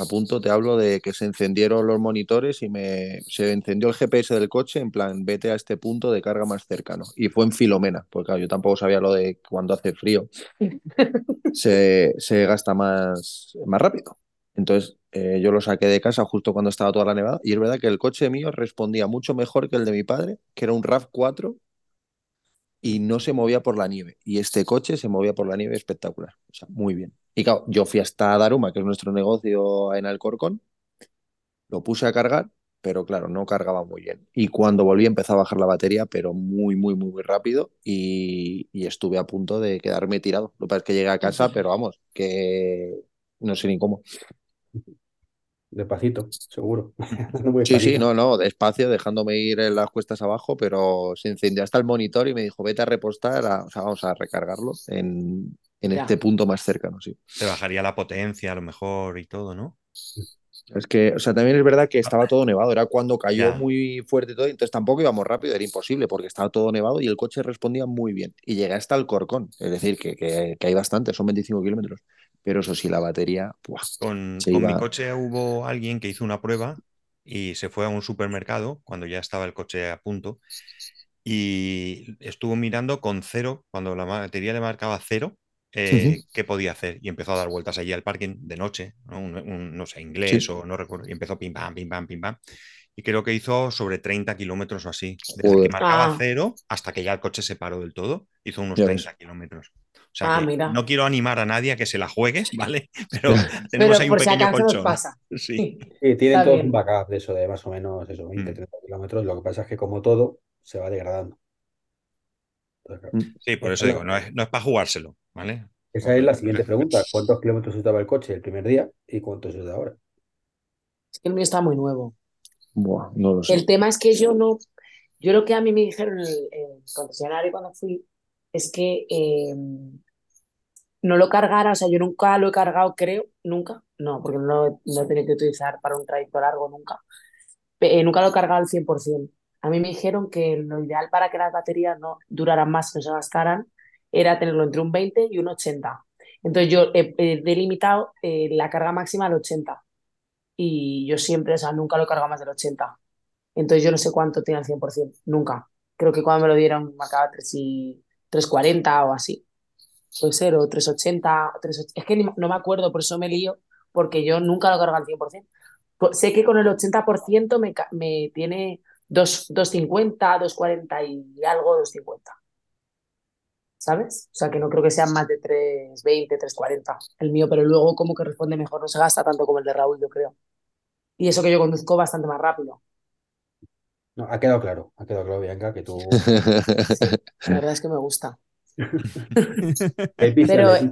Speaker 4: A punto te hablo de que se encendieron los monitores y me se encendió el GPS del coche en plan, vete a este punto de carga más cercano. Y fue en Filomena, porque claro, yo tampoco sabía lo de cuando hace frío se, se gasta más, más rápido. Entonces eh, yo lo saqué de casa justo cuando estaba toda la nevada y es verdad que el coche mío respondía mucho mejor que el de mi padre, que era un RAV4 y no se movía por la nieve. Y este coche se movía por la nieve espectacular. O sea, muy bien. Y claro, yo fui hasta Daruma, que es nuestro negocio en Alcorcón, lo puse a cargar, pero claro, no cargaba muy bien. Y cuando volví empezó a bajar la batería, pero muy, muy, muy, muy rápido y, y estuve a punto de quedarme tirado. Lo que pasa es que llegué a casa, pero vamos, que no sé ni cómo.
Speaker 1: Despacito, seguro.
Speaker 4: Sí, sí, no, no, despacio, dejándome ir en las cuestas abajo, pero se encendió hasta el monitor y me dijo, vete a repostar, a- o sea, vamos a recargarlo en, en
Speaker 5: Ya.
Speaker 4: este punto más cercano, sí.
Speaker 3: Te bajaría la potencia a lo mejor y todo, ¿no?
Speaker 4: Es que, o sea, también es verdad que estaba todo nevado, era cuando cayó
Speaker 3: Ya.
Speaker 4: muy fuerte todo, entonces tampoco íbamos rápido, era imposible porque estaba todo nevado y el coche respondía muy bien. Y llegué hasta el Corcón, es decir, que, que, que hay bastante, son 25 kilómetros, pero eso sí, la batería, ¡buah!
Speaker 3: Con, mi coche hubo alguien que hizo una prueba y se fue a un supermercado cuando ya estaba el coche a punto y estuvo mirando con cero, cuando la batería le marcaba cero, eh, qué podía hacer. Y empezó a dar vueltas allí al parking de noche, ¿no? Un- un- no sé, inglés
Speaker 4: Sí.
Speaker 3: o no recuerdo. Y empezó pim pam, pim pam, pim pam. Y creo que hizo sobre 30 kilómetros o así. Desde
Speaker 4: Joder.
Speaker 3: que marcaba
Speaker 5: Ah.
Speaker 3: cero hasta que ya el coche se paró del todo, hizo unos
Speaker 4: Ya ves.
Speaker 3: 30 kilómetros. O sea
Speaker 5: Ah, mira.
Speaker 3: no quiero animar a nadie a que se la juegue, ¿vale? Pero
Speaker 5: Pero
Speaker 3: tenemos ahí un pequeño colchón.
Speaker 5: pasa.
Speaker 3: Sí.
Speaker 1: Sí, tienen todos
Speaker 5: bien.
Speaker 1: un backup de eso, de más o menos eso, 20,
Speaker 3: Mm.
Speaker 1: 30 kilómetros. Lo que pasa es que como todo, se va degradando. Entonces, claro,
Speaker 4: Mm.
Speaker 3: Sí, por eso
Speaker 1: Bueno.
Speaker 3: digo, no es, no es para jugárselo, ¿vale?
Speaker 1: Esa es la siguiente pregunta. ¿Cuántos kilómetros os daba el coche el primer día y cuántos os da ahora?
Speaker 5: Es que el mío está muy nuevo.
Speaker 4: Buah, no lo sé.
Speaker 5: El tema es que yo no, yo lo que a mí me dijeron en el, concesionario cuando fui es que eh, no lo cargara, o sea, yo nunca lo he cargado, creo, nunca, no, porque no, no he tenido que utilizar para un trayecto largo nunca, eh, nunca lo he cargado al 100%. A mí me dijeron que lo ideal para que las baterías no duraran más, no se gastaran, era tenerlo entre un 20 y un 80. Entonces yo he, he delimitado eh, la carga máxima al 80 y yo siempre, o sea, nunca lo he cargado más del 80. Entonces yo no sé cuánto tiene al 100%, nunca. Creo que cuando me lo dieron marcaba 3 y 340 o así. Puede ser, o 380, o 380. Es que ni- no me acuerdo, por eso me lío, porque yo nunca lo cargo al 100%. Pues sé que con el 80% me, me tiene 2, 250, 240 y algo, 250. ¿Sabes? O sea que no creo que sean más de 320, 340 el mío, pero luego como que responde mejor, no se gasta tanto como el de Raúl, yo creo. Y eso que yo conduzco bastante más rápido.
Speaker 1: No, ha quedado claro, ha quedado claro, Bianca, que tú...
Speaker 5: Sí, la verdad es que me gusta. Pero
Speaker 1: ti.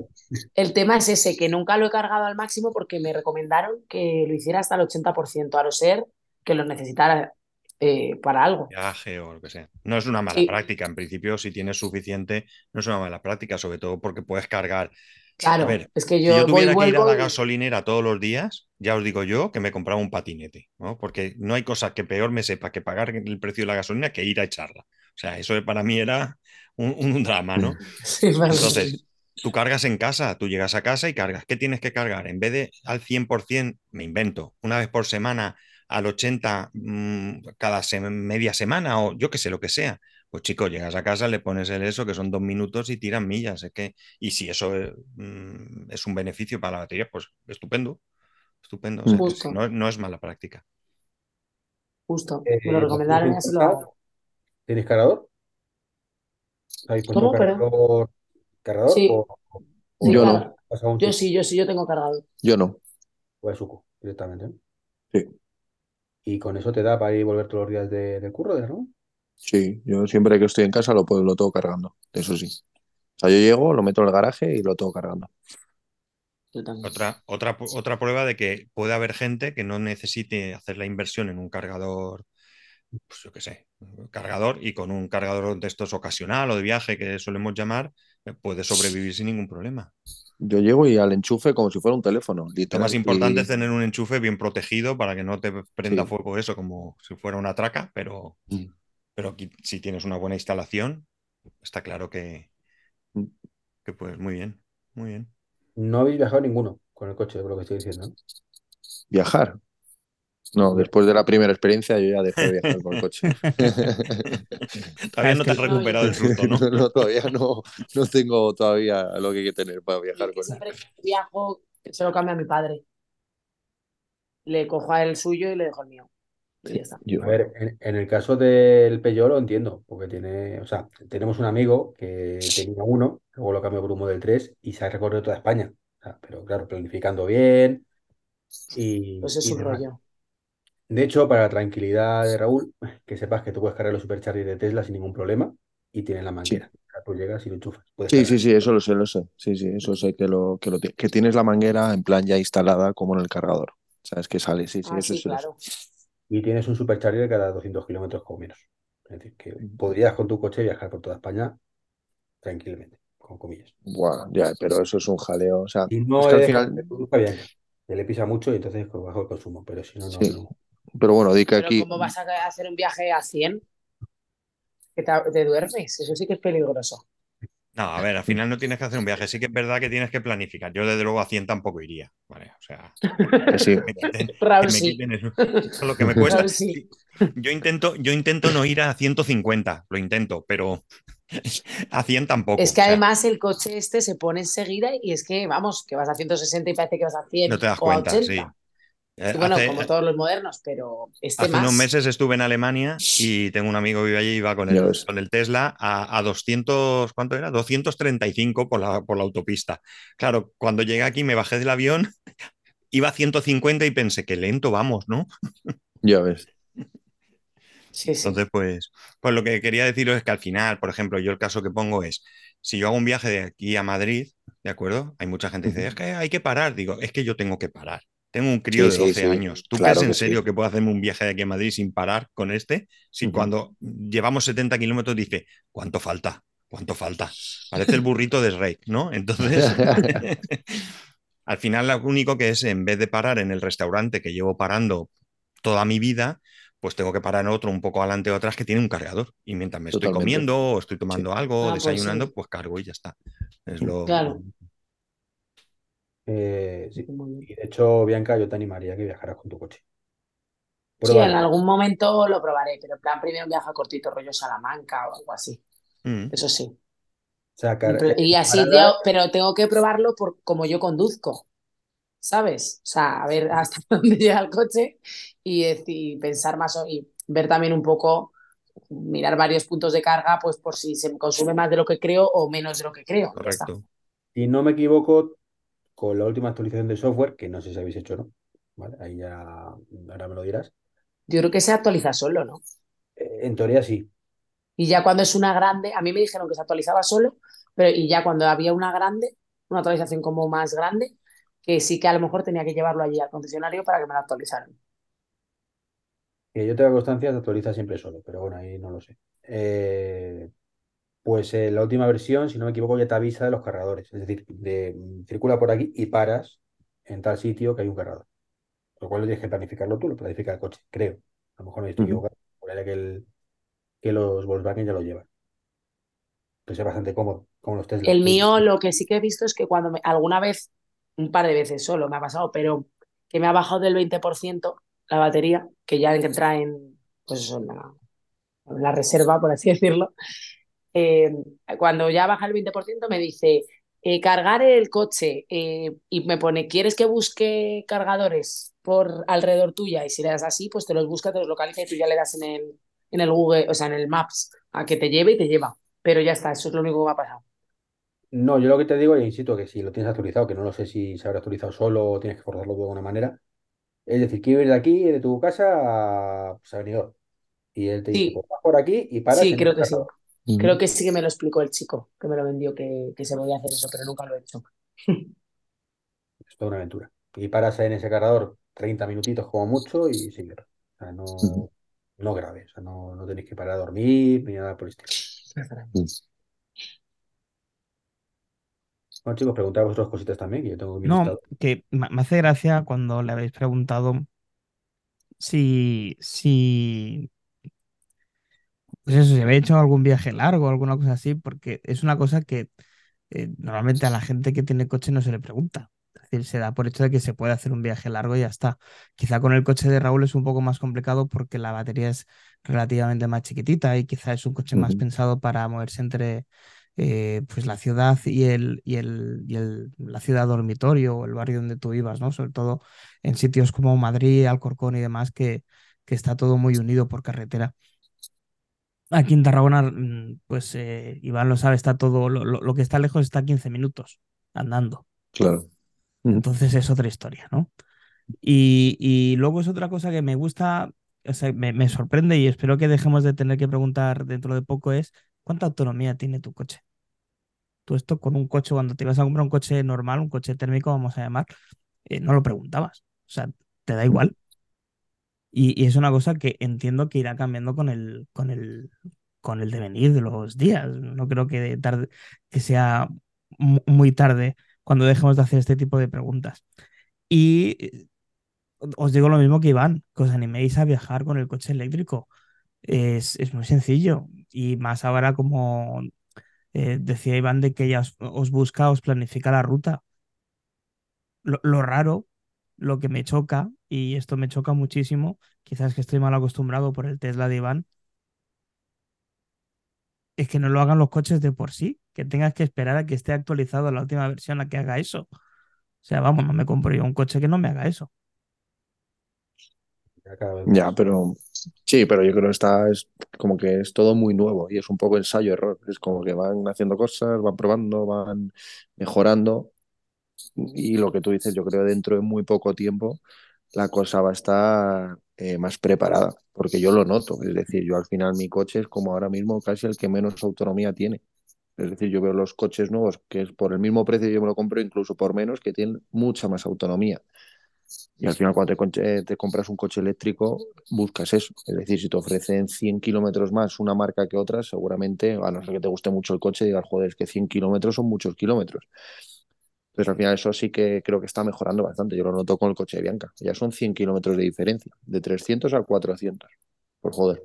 Speaker 5: el tema es ese, que nunca lo he cargado al máximo porque me recomendaron que lo hiciera hasta el 80%, a no ser que lo necesitara eh, para algo.
Speaker 3: Viaje o lo que sea. No es una mala
Speaker 5: Sí.
Speaker 3: práctica. En principio, si tienes suficiente, no es una mala práctica, sobre todo porque puedes cargar.
Speaker 5: Claro,
Speaker 3: A ver,
Speaker 5: es que
Speaker 3: Si
Speaker 5: yo
Speaker 3: yo
Speaker 5: voy y
Speaker 3: tuviera que ir a la gasolinera todos los días, ya os digo yo que me compraba un patinete, ¿no? Porque no hay cosa que peor me sepa que pagar el precio de la gasolina que ir a echarla. O sea, eso para mí era un, un drama, ¿no?
Speaker 5: Sí.
Speaker 3: Entonces, tú cargas en casa, tú llegas a casa y cargas. ¿Qué tienes que cargar? En vez de al 100%, me invento, una vez por semana al 80 mm, cada se- media semana o yo qué sé, lo que sea. Pues chico, llegas a casa, le pones el eso, que son dos minutos y tiran millas. Es que, y si eso eh, mm, es un beneficio para la batería, pues estupendo. Estupendo. O sea, que
Speaker 5: Justo.
Speaker 3: no, no es mala práctica.
Speaker 5: Justo,
Speaker 1: Eh,
Speaker 5: me lo recomendaron y así lo hago.
Speaker 1: ¿Tienes cargador? ¿Habéis puesto
Speaker 5: ¿Cómo?
Speaker 1: Cargador, cargador
Speaker 5: Sí.
Speaker 1: o, o
Speaker 5: Sí,
Speaker 4: Yo
Speaker 5: claro.
Speaker 4: no.
Speaker 5: Yo sí, yo sí, yo tengo cargado.
Speaker 4: Yo no.
Speaker 1: O a Suco directamente.
Speaker 4: Sí.
Speaker 1: ¿Y con eso te da para ir y volver todos los días de, del curro, ¿no?
Speaker 4: Sí, yo siempre que estoy en casa lo, puedo- lo tengo cargando, eso sí. O sea, yo llego, lo meto en el garaje y lo tengo cargando.
Speaker 3: Otra, otra, otra prueba de que puede haber gente que no necesite hacer la inversión en un cargador, pues yo qué sé, cargador y con un cargador de estos ocasional o de viaje que solemos llamar, eh, puede sobrevivir sin ningún problema.
Speaker 4: Yo llego y al enchufe como si fuera un teléfono,
Speaker 3: Lo más importante
Speaker 4: Y-
Speaker 3: es tener un enchufe bien protegido para que no te prenda
Speaker 4: Sí.
Speaker 3: fuego eso como si fuera una traca, pero,
Speaker 4: Mm.
Speaker 3: pero aquí, si tienes una buena instalación, está claro que,
Speaker 4: Mm.
Speaker 3: que pues muy bien, muy bien.
Speaker 1: No habéis viajado ninguno con el coche, por lo que estoy diciendo,
Speaker 4: viajar. No, después de la primera experiencia yo ya dejé de viajar con el coche.
Speaker 3: Todavía no te has recuperado del susto, ¿no?
Speaker 4: No, todavía no, no tengo todavía lo que hay que tener para viajar con él.
Speaker 5: Siempre que viajo, se lo cambia a mi padre. Le cojo a él el suyo y le dejo el mío. Y ya está.
Speaker 4: Yo-
Speaker 1: A ver, en, en el caso del Peugeot lo entiendo, porque tiene, o sea, tenemos un amigo que tenía uno, luego lo cambió por un Model 3 y se ha recorrido toda España. O sea, pero claro, planificando bien y,
Speaker 5: Pues es
Speaker 1: y
Speaker 5: un
Speaker 1: demás.
Speaker 5: rollo.
Speaker 1: De hecho, para la tranquilidad de Raúl, que sepas que tú puedes cargar los supercharger de Tesla sin ningún problema y tienen la manguera. Sea, tú llegas y lo enchufas. Puedes
Speaker 4: Sí,
Speaker 1: cargar.
Speaker 4: sí, sí, eso lo sé, lo sé. Sí, sí, eso sé que lo, que lo que tienes la manguera en plan ya instalada como en el cargador. Sabes que sale, sí, sí,
Speaker 5: Ah,
Speaker 4: eso
Speaker 5: sí,
Speaker 4: sí
Speaker 5: claro.
Speaker 1: Y tienes un supercharger cada 200 kilómetros como menos. Es decir, que podrías con tu coche viajar por toda España tranquilamente, con comillas.
Speaker 4: Buah, ya, pero eso es un jaleo. O sea,
Speaker 1: Y no
Speaker 4: es que al final,
Speaker 1: le pisa mucho y entonces pues, bajo el consumo, pero si no, no,
Speaker 4: Sí.
Speaker 1: no.
Speaker 4: Pero bueno, di que
Speaker 5: Pero
Speaker 4: aquí,
Speaker 5: ¿cómo vas a hacer un viaje a 100? Que te, te duermes. Eso sí que es peligroso.
Speaker 3: No, a ver, al final no tienes que hacer un viaje. Sí que es verdad que tienes que planificar. Yo, desde luego, a 100 tampoco iría. Vale, o sea,
Speaker 4: que sí.
Speaker 3: me quiten,
Speaker 5: Raúl
Speaker 3: que me quiten eso. Eso es lo que me cuesta.
Speaker 5: Raúl sí.
Speaker 3: Yo intento, yo intento no ir a 150, lo intento, pero a 100 tampoco.
Speaker 5: Es que
Speaker 3: o sea,
Speaker 5: además el coche este se pone enseguida y es que, vamos, que vas a 160 y parece que vas a 100
Speaker 3: no te das
Speaker 5: o a
Speaker 3: cuenta,
Speaker 5: 80.
Speaker 3: sí. Eh,
Speaker 5: bueno,
Speaker 3: hace-
Speaker 5: como todos los modernos, pero este
Speaker 3: Hace
Speaker 5: más.
Speaker 3: unos meses estuve en Alemania y tengo un amigo que vive allí y iba con
Speaker 4: Ya
Speaker 3: el,
Speaker 4: ves.
Speaker 3: con el Tesla a, a 200, ¿cuánto era? 235 por la, por la autopista. Claro, cuando llegué aquí me bajé del avión, iba a 150 y pensé, qué lento vamos, ¿no?
Speaker 4: Ya ves.
Speaker 5: Sí, sí.
Speaker 3: Entonces, pues, pues lo que quería deciros es que al final, por ejemplo, yo el caso que pongo es, si yo hago un viaje de aquí a Madrid, ¿de acuerdo? Hay mucha gente que dice, es que hay que parar. Digo, es que yo tengo que parar. Tengo un crío
Speaker 4: Sí,
Speaker 3: de
Speaker 4: sí,
Speaker 3: 12
Speaker 4: sí.
Speaker 3: años. ¿Tú
Speaker 4: Claro
Speaker 3: crees en
Speaker 4: que sí.
Speaker 3: serio que puedo hacerme un viaje de aquí a Madrid sin parar con este? Si cuando llevamos 70 kilómetros dice, ¿cuánto falta? ¿Cuánto falta? Parece el burrito de Shrek, ¿no? Entonces, al final lo único que es, en vez de parar en el restaurante que llevo parando toda mi vida, pues tengo que parar en otro un poco adelante de atrás que tiene un cargador. Y mientras me estoy comiendo o estoy tomando algo,
Speaker 5: Ah, pues
Speaker 3: desayunando,
Speaker 5: sí.
Speaker 3: pues cargo y ya está. Es lo...
Speaker 5: Claro.
Speaker 1: Eh, sí. Y de hecho, Bianca, yo te animaría a que viajaras con tu coche.
Speaker 5: Sí,
Speaker 1: Pruébalo.
Speaker 5: en algún momento lo probaré, pero en plan primero un viaje cortito, rollo Salamanca o algo así.
Speaker 3: Mm.
Speaker 5: Eso sí.
Speaker 1: O sea,
Speaker 5: Y así, tío, pero tengo que probarlo por como yo conduzco, ¿sabes? O sea, a ver hasta dónde llega el coche y, pensar más o- y ver también un poco, mirar varios puntos de carga, pues por si se consume más de lo que creo o menos de lo que creo. Ya está.
Speaker 3: Correcto.
Speaker 1: Si no me equivoco, con la última actualización de software, que no sé si habéis hecho o no, ¿vale? Ahí ya, ahora me lo dirás.
Speaker 5: Yo creo que se actualiza solo, ¿no?
Speaker 1: Eh, En teoría sí.
Speaker 5: Y ya cuando es una grande, a mí me dijeron que se actualizaba solo, pero y ya cuando había una grande, una actualización como más grande, que sí que a lo mejor tenía que llevarlo allí al concesionario para que me la actualizaran.
Speaker 1: Que yo tenga constancia, se actualiza siempre solo, pero bueno, ahí no lo sé. Eh, pues eh, la última versión, si no me equivoco, ya te avisa de los cargadores. Es decir, de, mm, circula por aquí y paras en tal sitio que hay un cargador. Lo cual lo tienes que planificarlo tú, lo planifica el coche, creo. A lo mejor me estoy equivocando. Por que, el- que los Volkswagen ya lo llevan. Entonces es bastante cómodo, como los Tesla.
Speaker 5: El mío, lo que sí que he visto es que cuando me- alguna vez, un par de veces solo me ha pasado, pero que me ha bajado del 20% la batería, que ya entra en, pues eso, en la, en la reserva, por así decirlo. Eh, cuando ya baja el 20% me dice, eh, cargar el coche eh, y me pone, ¿quieres que busque cargadores por alrededor tuya? Y si le das así, pues te los busca, te los localiza y tú ya le das en el, en el Google, o sea, en el Maps, a que te lleve y te lleva. Pero ya está, eso es lo único que me ha pasado.
Speaker 1: No, yo lo que te digo, e insisto, que si lo tienes actualizado, que no lo sé si se habrá actualizado solo o tienes que forzarlo de alguna manera. Es decir, quiero ir de aquí, de tu casa, a, pues, a Benidorm. Y él te dice, pues vas por aquí y paras
Speaker 5: Sí, creo que sí. Creo que sí que me lo explicó el chico que me lo vendió, que, que se podía hacer eso, pero nunca lo he hecho.
Speaker 1: Es toda una aventura. Y paras en ese cargador 30 minutitos como mucho y sigues. O sea, no, no grave. O sea, no, no tenéis que parar a dormir ni nada por el estilo. Bueno, chicos, preguntad vosotros cositas también, que yo tengo mi
Speaker 2: No,
Speaker 1: listado.
Speaker 2: que me me hace gracia cuando le habéis preguntado si, si, pues eso, si habéis hecho algún viaje largo o alguna cosa así, porque es una cosa que eh, normalmente a la gente que tiene coche no se le pregunta. Es decir, se da por hecho de que se puede hacer un viaje largo y ya está. Quizá con el coche de Raúl es un poco más complicado porque la batería es relativamente más chiquitita y quizá es un coche más pensado para moverse entre eh, pues la ciudad y, el, y, el, y el- la ciudad dormitorio o el barrio donde tú vivas, ¿no? Sobre todo en sitios como Madrid, Alcorcón y demás, que, que está todo muy unido por carretera. Aquí en Tarragona, mm, pues eh, Iván lo sabe, está todo, lo, que está lejos está a 15 minutos andando.
Speaker 4: Claro.
Speaker 2: Entonces es otra historia, ¿no? Y, y luego es otra cosa que me gusta, o sea, me, me sorprende y espero que dejemos de tener que preguntar dentro de poco es, ¿cuánta autonomía tiene tu coche? Tú esto con un coche, cuando te ibas a comprar un coche normal, un coche térmico, vamos a llamar, eh, no lo preguntabas. O sea, te da igual. Y, es una cosa que entiendo que irá cambiando con el, con el, con el devenir de los días. No creo que, tarde, que sea mu- muy tarde cuando dejemos de hacer este tipo de preguntas. Y eh, os digo lo mismo que Iván, que os animéis a viajar con el coche eléctrico. Es, es muy sencillo. Y más ahora como eh, decía Iván de que ella os, os busca, os planifica la ruta. Lo, lo raro, lo que me choca, y esto me choca muchísimo, quizás que estoy mal acostumbrado por el Tesla de Iván, es que no lo hagan los coches de por sí, que tengas que esperar a que esté actualizado la última versión a que haga eso. O sea, vamos, no me compro yo un coche que no me haga eso.
Speaker 1: Ya
Speaker 4: pero sí, pero yo creo que está es como que es todo muy nuevo y es un poco ensayo-error. Es como que van haciendo cosas, van probando, van mejorando y lo que tú dices, yo creo dentro de muy poco tiempo la cosa va a estar eh, más preparada, porque yo lo noto. Es decir, yo al final mi coche es como ahora mismo casi el que menos autonomía tiene. Es decir, yo veo los coches nuevos que es por el mismo precio yo me lo compro, incluso por menos, que tienen mucha más autonomía. Y al final, cuando te, te compras un coche eléctrico, buscas eso. Es decir, si te ofrecen 100 kilómetros más una marca que otra, seguramente, a no ser que te guste mucho el coche, digas, joder, es que 100 kilómetros son muchos kilómetros. Pero al final eso sí que creo que está mejorando bastante. Yo lo noto con el coche de Bianca. Ya son 100 kilómetros de diferencia, de 300 a 400. Por joder.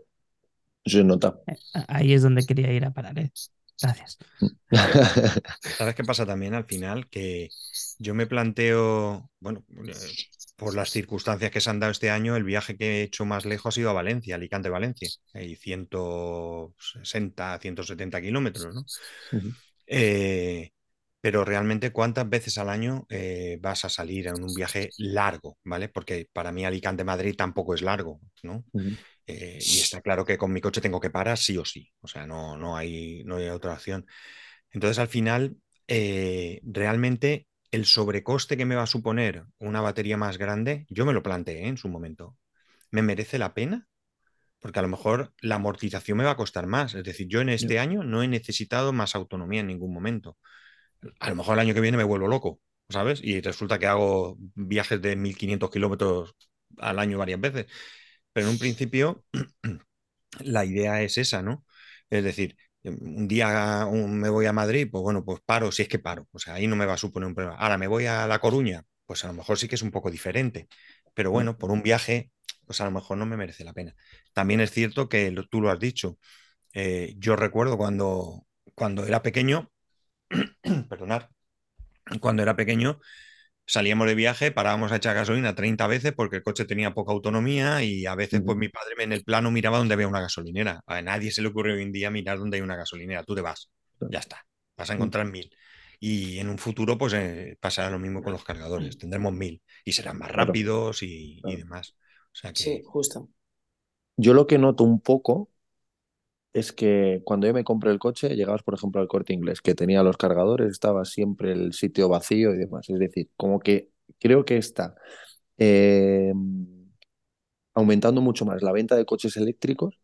Speaker 4: Eso se nota.
Speaker 2: Eh, Ahí es donde quería ir a parar, ¿eh? Gracias.
Speaker 3: ¿Sabes qué pasa también al final? Que yo me planteo, bueno, eh, por las circunstancias que se han dado este año, el viaje que he hecho más lejos ha sido a Valencia, Alicante-Valencia. Hay 160, 170 kilómetros, ¿no? Eh, pero realmente, ¿cuántas veces al año eh, vas a salir en un viaje largo, ¿vale? Porque para mí Alicante-Madrid tampoco es largo, ¿no?
Speaker 4: Ujú.
Speaker 3: Eh, y está claro que con mi coche tengo que parar sí o sí. O sea, no, no hay, no hay otra opción. Entonces, al final, eh, realmente el sobrecoste que me va a suponer una batería más grande, yo me lo planteé en su momento. ¿Me merece la pena? Porque a lo mejor la amortización me va a costar más. Es decir, yo en este año no he necesitado más autonomía en ningún momento. A lo mejor el año que viene me vuelvo loco, ¿sabes? Y resulta que hago viajes de 1500 kilómetros al año varias veces. Pero en un principio la idea es esa, ¿no? Es decir, un día me voy a Madrid, pues bueno, pues paro, si es que paro. O sea, ahí no me va a suponer un problema. Ahora me voy a La Coruña, pues a lo mejor sí que es un poco diferente. Pero bueno, por un viaje, pues a lo mejor no me merece la pena. También es cierto que tú lo has dicho. eh, yo recuerdo cuando, cuando era pequeño, perdonar, cuando era pequeño, salíamos de viaje, parábamos a echar gasolina 30 veces porque el coche tenía poca autonomía y a veces pues mi padre en el plano miraba donde había una gasolinera. A nadie se le ocurre hoy en día mirar dónde hay una gasolinera. Tú te vas, ya está, vas a encontrar mil. Y en un futuro pues eh, pasará lo mismo con los cargadores. Tendremos mil y serán más rápidos y, demás. O sea que
Speaker 5: Sí, justo.
Speaker 4: Yo lo que noto un poco es que cuando yo me compré el coche, llegabas, por ejemplo, al Corte Inglés, que tenía los cargadores, estaba siempre el sitio vacío y demás. Es decir, como que creo que está eh, aumentando mucho más la venta de coches eléctricos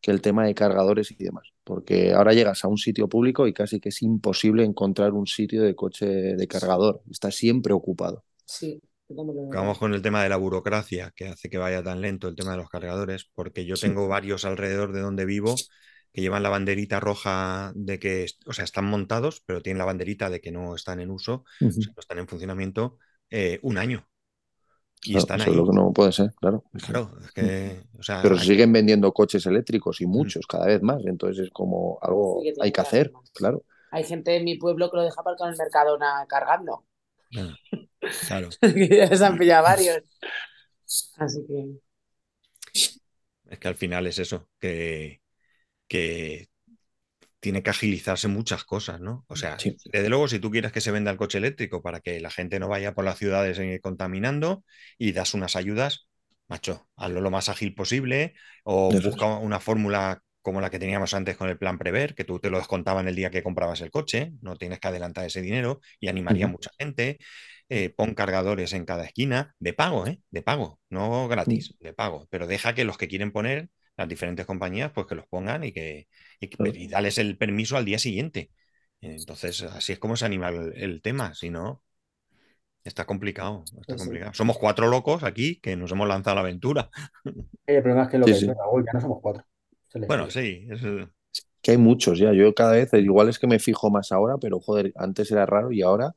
Speaker 4: que el tema de cargadores y demás. Porque ahora llegas a un sitio público y casi que es imposible encontrar un sitio de coche de cargador. Está siempre ocupado.
Speaker 5: Sí,
Speaker 3: Vamos con el tema de la burocracia que hace que vaya tan lento el tema de los cargadores, porque yo
Speaker 4: Sí.
Speaker 3: tengo varios alrededor de donde vivo que llevan la banderita roja de que, o sea, están montados, pero tienen la banderita de que no están en uso, o sea, no están en funcionamiento eh, un año. Y
Speaker 4: Claro,
Speaker 3: están
Speaker 4: eso es
Speaker 3: ahí.
Speaker 4: lo que no puede ser, claro.
Speaker 3: Claro, es que, o sea,
Speaker 4: Pero se siguen vendiendo coches eléctricos y muchos, cada vez más. Entonces es como algo
Speaker 5: Sí que
Speaker 4: hay que
Speaker 5: hacer más.
Speaker 4: claro.
Speaker 5: Hay gente en mi pueblo que lo deja aparcado en el Mercadona cargando.
Speaker 3: Claro.
Speaker 5: ya se han pillado varios. Así que.
Speaker 3: Es que al final es eso, que, que tiene que agilizarse muchas cosas, ¿no? O sea,
Speaker 4: Sí.
Speaker 3: desde luego, si tú quieres que se venda el coche eléctrico para que la gente no vaya por las ciudades eh, contaminando y das unas ayudas, macho, hazlo lo más ágil posible o busca una fórmula como la que teníamos antes con el plan Prever, que tú te lo descontaban el día que comprabas el coche, no tienes que adelantar ese dinero y animaría a mucha gente. Eh, pon cargadores en cada esquina, de pago, ¿eh? De pago, no gratis, de pago, pero deja que los que quieren poner las diferentes compañías, pues que los pongan y que y, que-
Speaker 4: Claro.
Speaker 3: y dales el permiso al día siguiente. Entonces, así es como se anima el, el tema, si no, está complicado, está
Speaker 5: Sí, sí.
Speaker 3: complicado. Somos cuatro locos aquí que nos hemos lanzado a la aventura.
Speaker 1: El problema es que lo
Speaker 4: Sí,
Speaker 1: que Raúl, ya no somos cuatro. Es
Speaker 3: Bueno, sí, es-
Speaker 4: Que hay muchos ya. Yo cada vez, igual es que me fijo más ahora, pero joder, antes era raro y ahora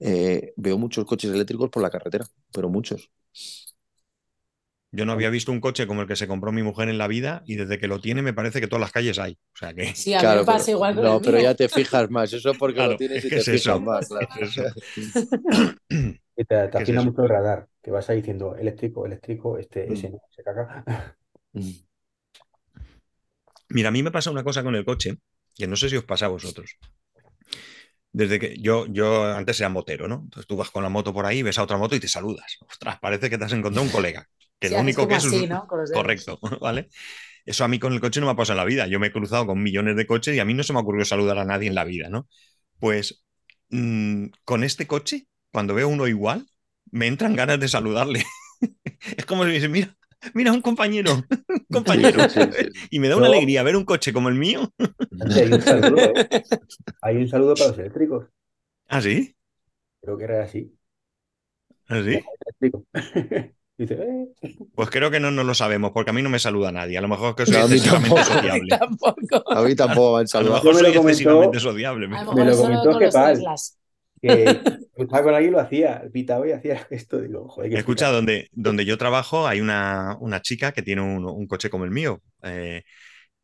Speaker 4: eh, veo muchos coches eléctricos por la carretera, pero muchos.
Speaker 3: yo no había visto un coche como el que se compró mi mujer en la vida y desde que lo tiene me parece que todas las calles hay. O sea que,
Speaker 5: Sí, a mí
Speaker 4: Claro,
Speaker 5: me pasa
Speaker 4: pero-
Speaker 5: igual con
Speaker 4: No,
Speaker 5: el
Speaker 4: pero
Speaker 5: mío.
Speaker 4: ya te fijas más. Eso porque
Speaker 3: Claro,
Speaker 4: lo tienes
Speaker 3: es
Speaker 4: y
Speaker 3: que
Speaker 4: te
Speaker 3: es
Speaker 4: fijas
Speaker 3: eso.
Speaker 4: más, claro.
Speaker 3: Es eso.
Speaker 1: Y te, te
Speaker 3: ¿Qué es
Speaker 1: afina mucho el radar, que vas ahí diciendo eléctrico, eléctrico, este,
Speaker 4: Mm.
Speaker 1: ese no, se caga.
Speaker 4: Mm.
Speaker 3: Mira, a mí me pasa una cosa con el coche, que no sé si os pasa a vosotros. Desde que yo, yo antes era motero, ¿no? Entonces tú vas con la moto por ahí, ves a otra moto y te saludas. Ostras, parece que te has encontrado un colega. Que
Speaker 5: Sí,
Speaker 3: lo único que es
Speaker 5: así, ¿no?
Speaker 3: Correcto, ¿vale? Eso a mí con el coche no me ha pasado en la vida. Yo me he cruzado con millones de coches y a mí no se me ocurrió saludar a nadie en la vida, ¿no? Pues mm, con este coche, cuando veo uno igual, me entran ganas de saludarle. es como si me dice, mira, mira, un compañero, un compañero.
Speaker 4: Sí, sí, sí.
Speaker 3: Y me da una alegría ver un coche como el mío.
Speaker 1: Hay un saludo, ¿eh? Hay un saludo para los eléctricos.
Speaker 3: ¿Ah, sí?
Speaker 1: Creo que era así.
Speaker 3: ¿Ah, sí?
Speaker 1: Dice, eh.
Speaker 3: Pues creo que no nos lo sabemos, porque a mí no me saluda nadie. A lo mejor que
Speaker 4: No,
Speaker 3: soy
Speaker 4: a mí
Speaker 3: excesivamente
Speaker 4: tampoco.
Speaker 3: sociable.
Speaker 5: Tampoco.
Speaker 4: A mí tampoco me han
Speaker 3: A lo mejor
Speaker 1: me lo
Speaker 3: soy
Speaker 1: comentó-
Speaker 3: excesivamente sociable.
Speaker 5: A lo
Speaker 1: Me
Speaker 5: mejor
Speaker 1: lo
Speaker 5: solo
Speaker 1: comentó
Speaker 5: con los
Speaker 1: Gepal.
Speaker 5: Teslas.
Speaker 1: Que estaba con alguien y lo hacía, pitaba y hacía esto. Digo, joder,
Speaker 3: Escucha, donde, donde yo trabajo hay una, una chica que tiene un, un coche como el mío eh,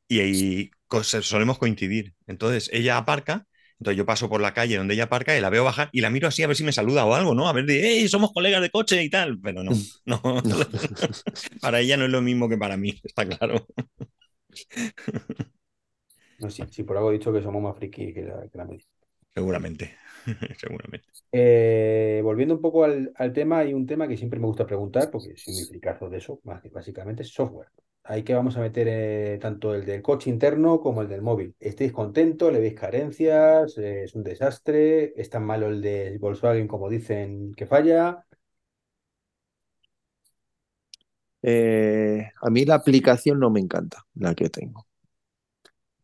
Speaker 3: y ahí solemos coincidir. Entonces ella aparca, entonces yo paso por la calle donde ella aparca y la veo bajar y la miro así a ver si me saluda o algo, ¿no? A ver, de, hey, somos colegas de coche y tal. Pero no, no. para ella no es lo mismo que para mí, está claro.
Speaker 1: No, sí, sí, por algo he dicho que somos más friki que la, que la media.
Speaker 3: Seguramente, seguramente.
Speaker 1: Eh, volviendo un poco al, al tema, hay un tema que siempre me gusta preguntar, porque soy muy fricazo de eso, más que básicamente es software. Ahí que vamos a meter eh, tanto el del coche interno como el del móvil. ¿Estáis contentos? ¿Le veis carencias? Eh, ¿Es un desastre? ¿Es tan malo el de Volkswagen como dicen que falla?
Speaker 4: Eh, a mí la aplicación no me encanta, la que tengo.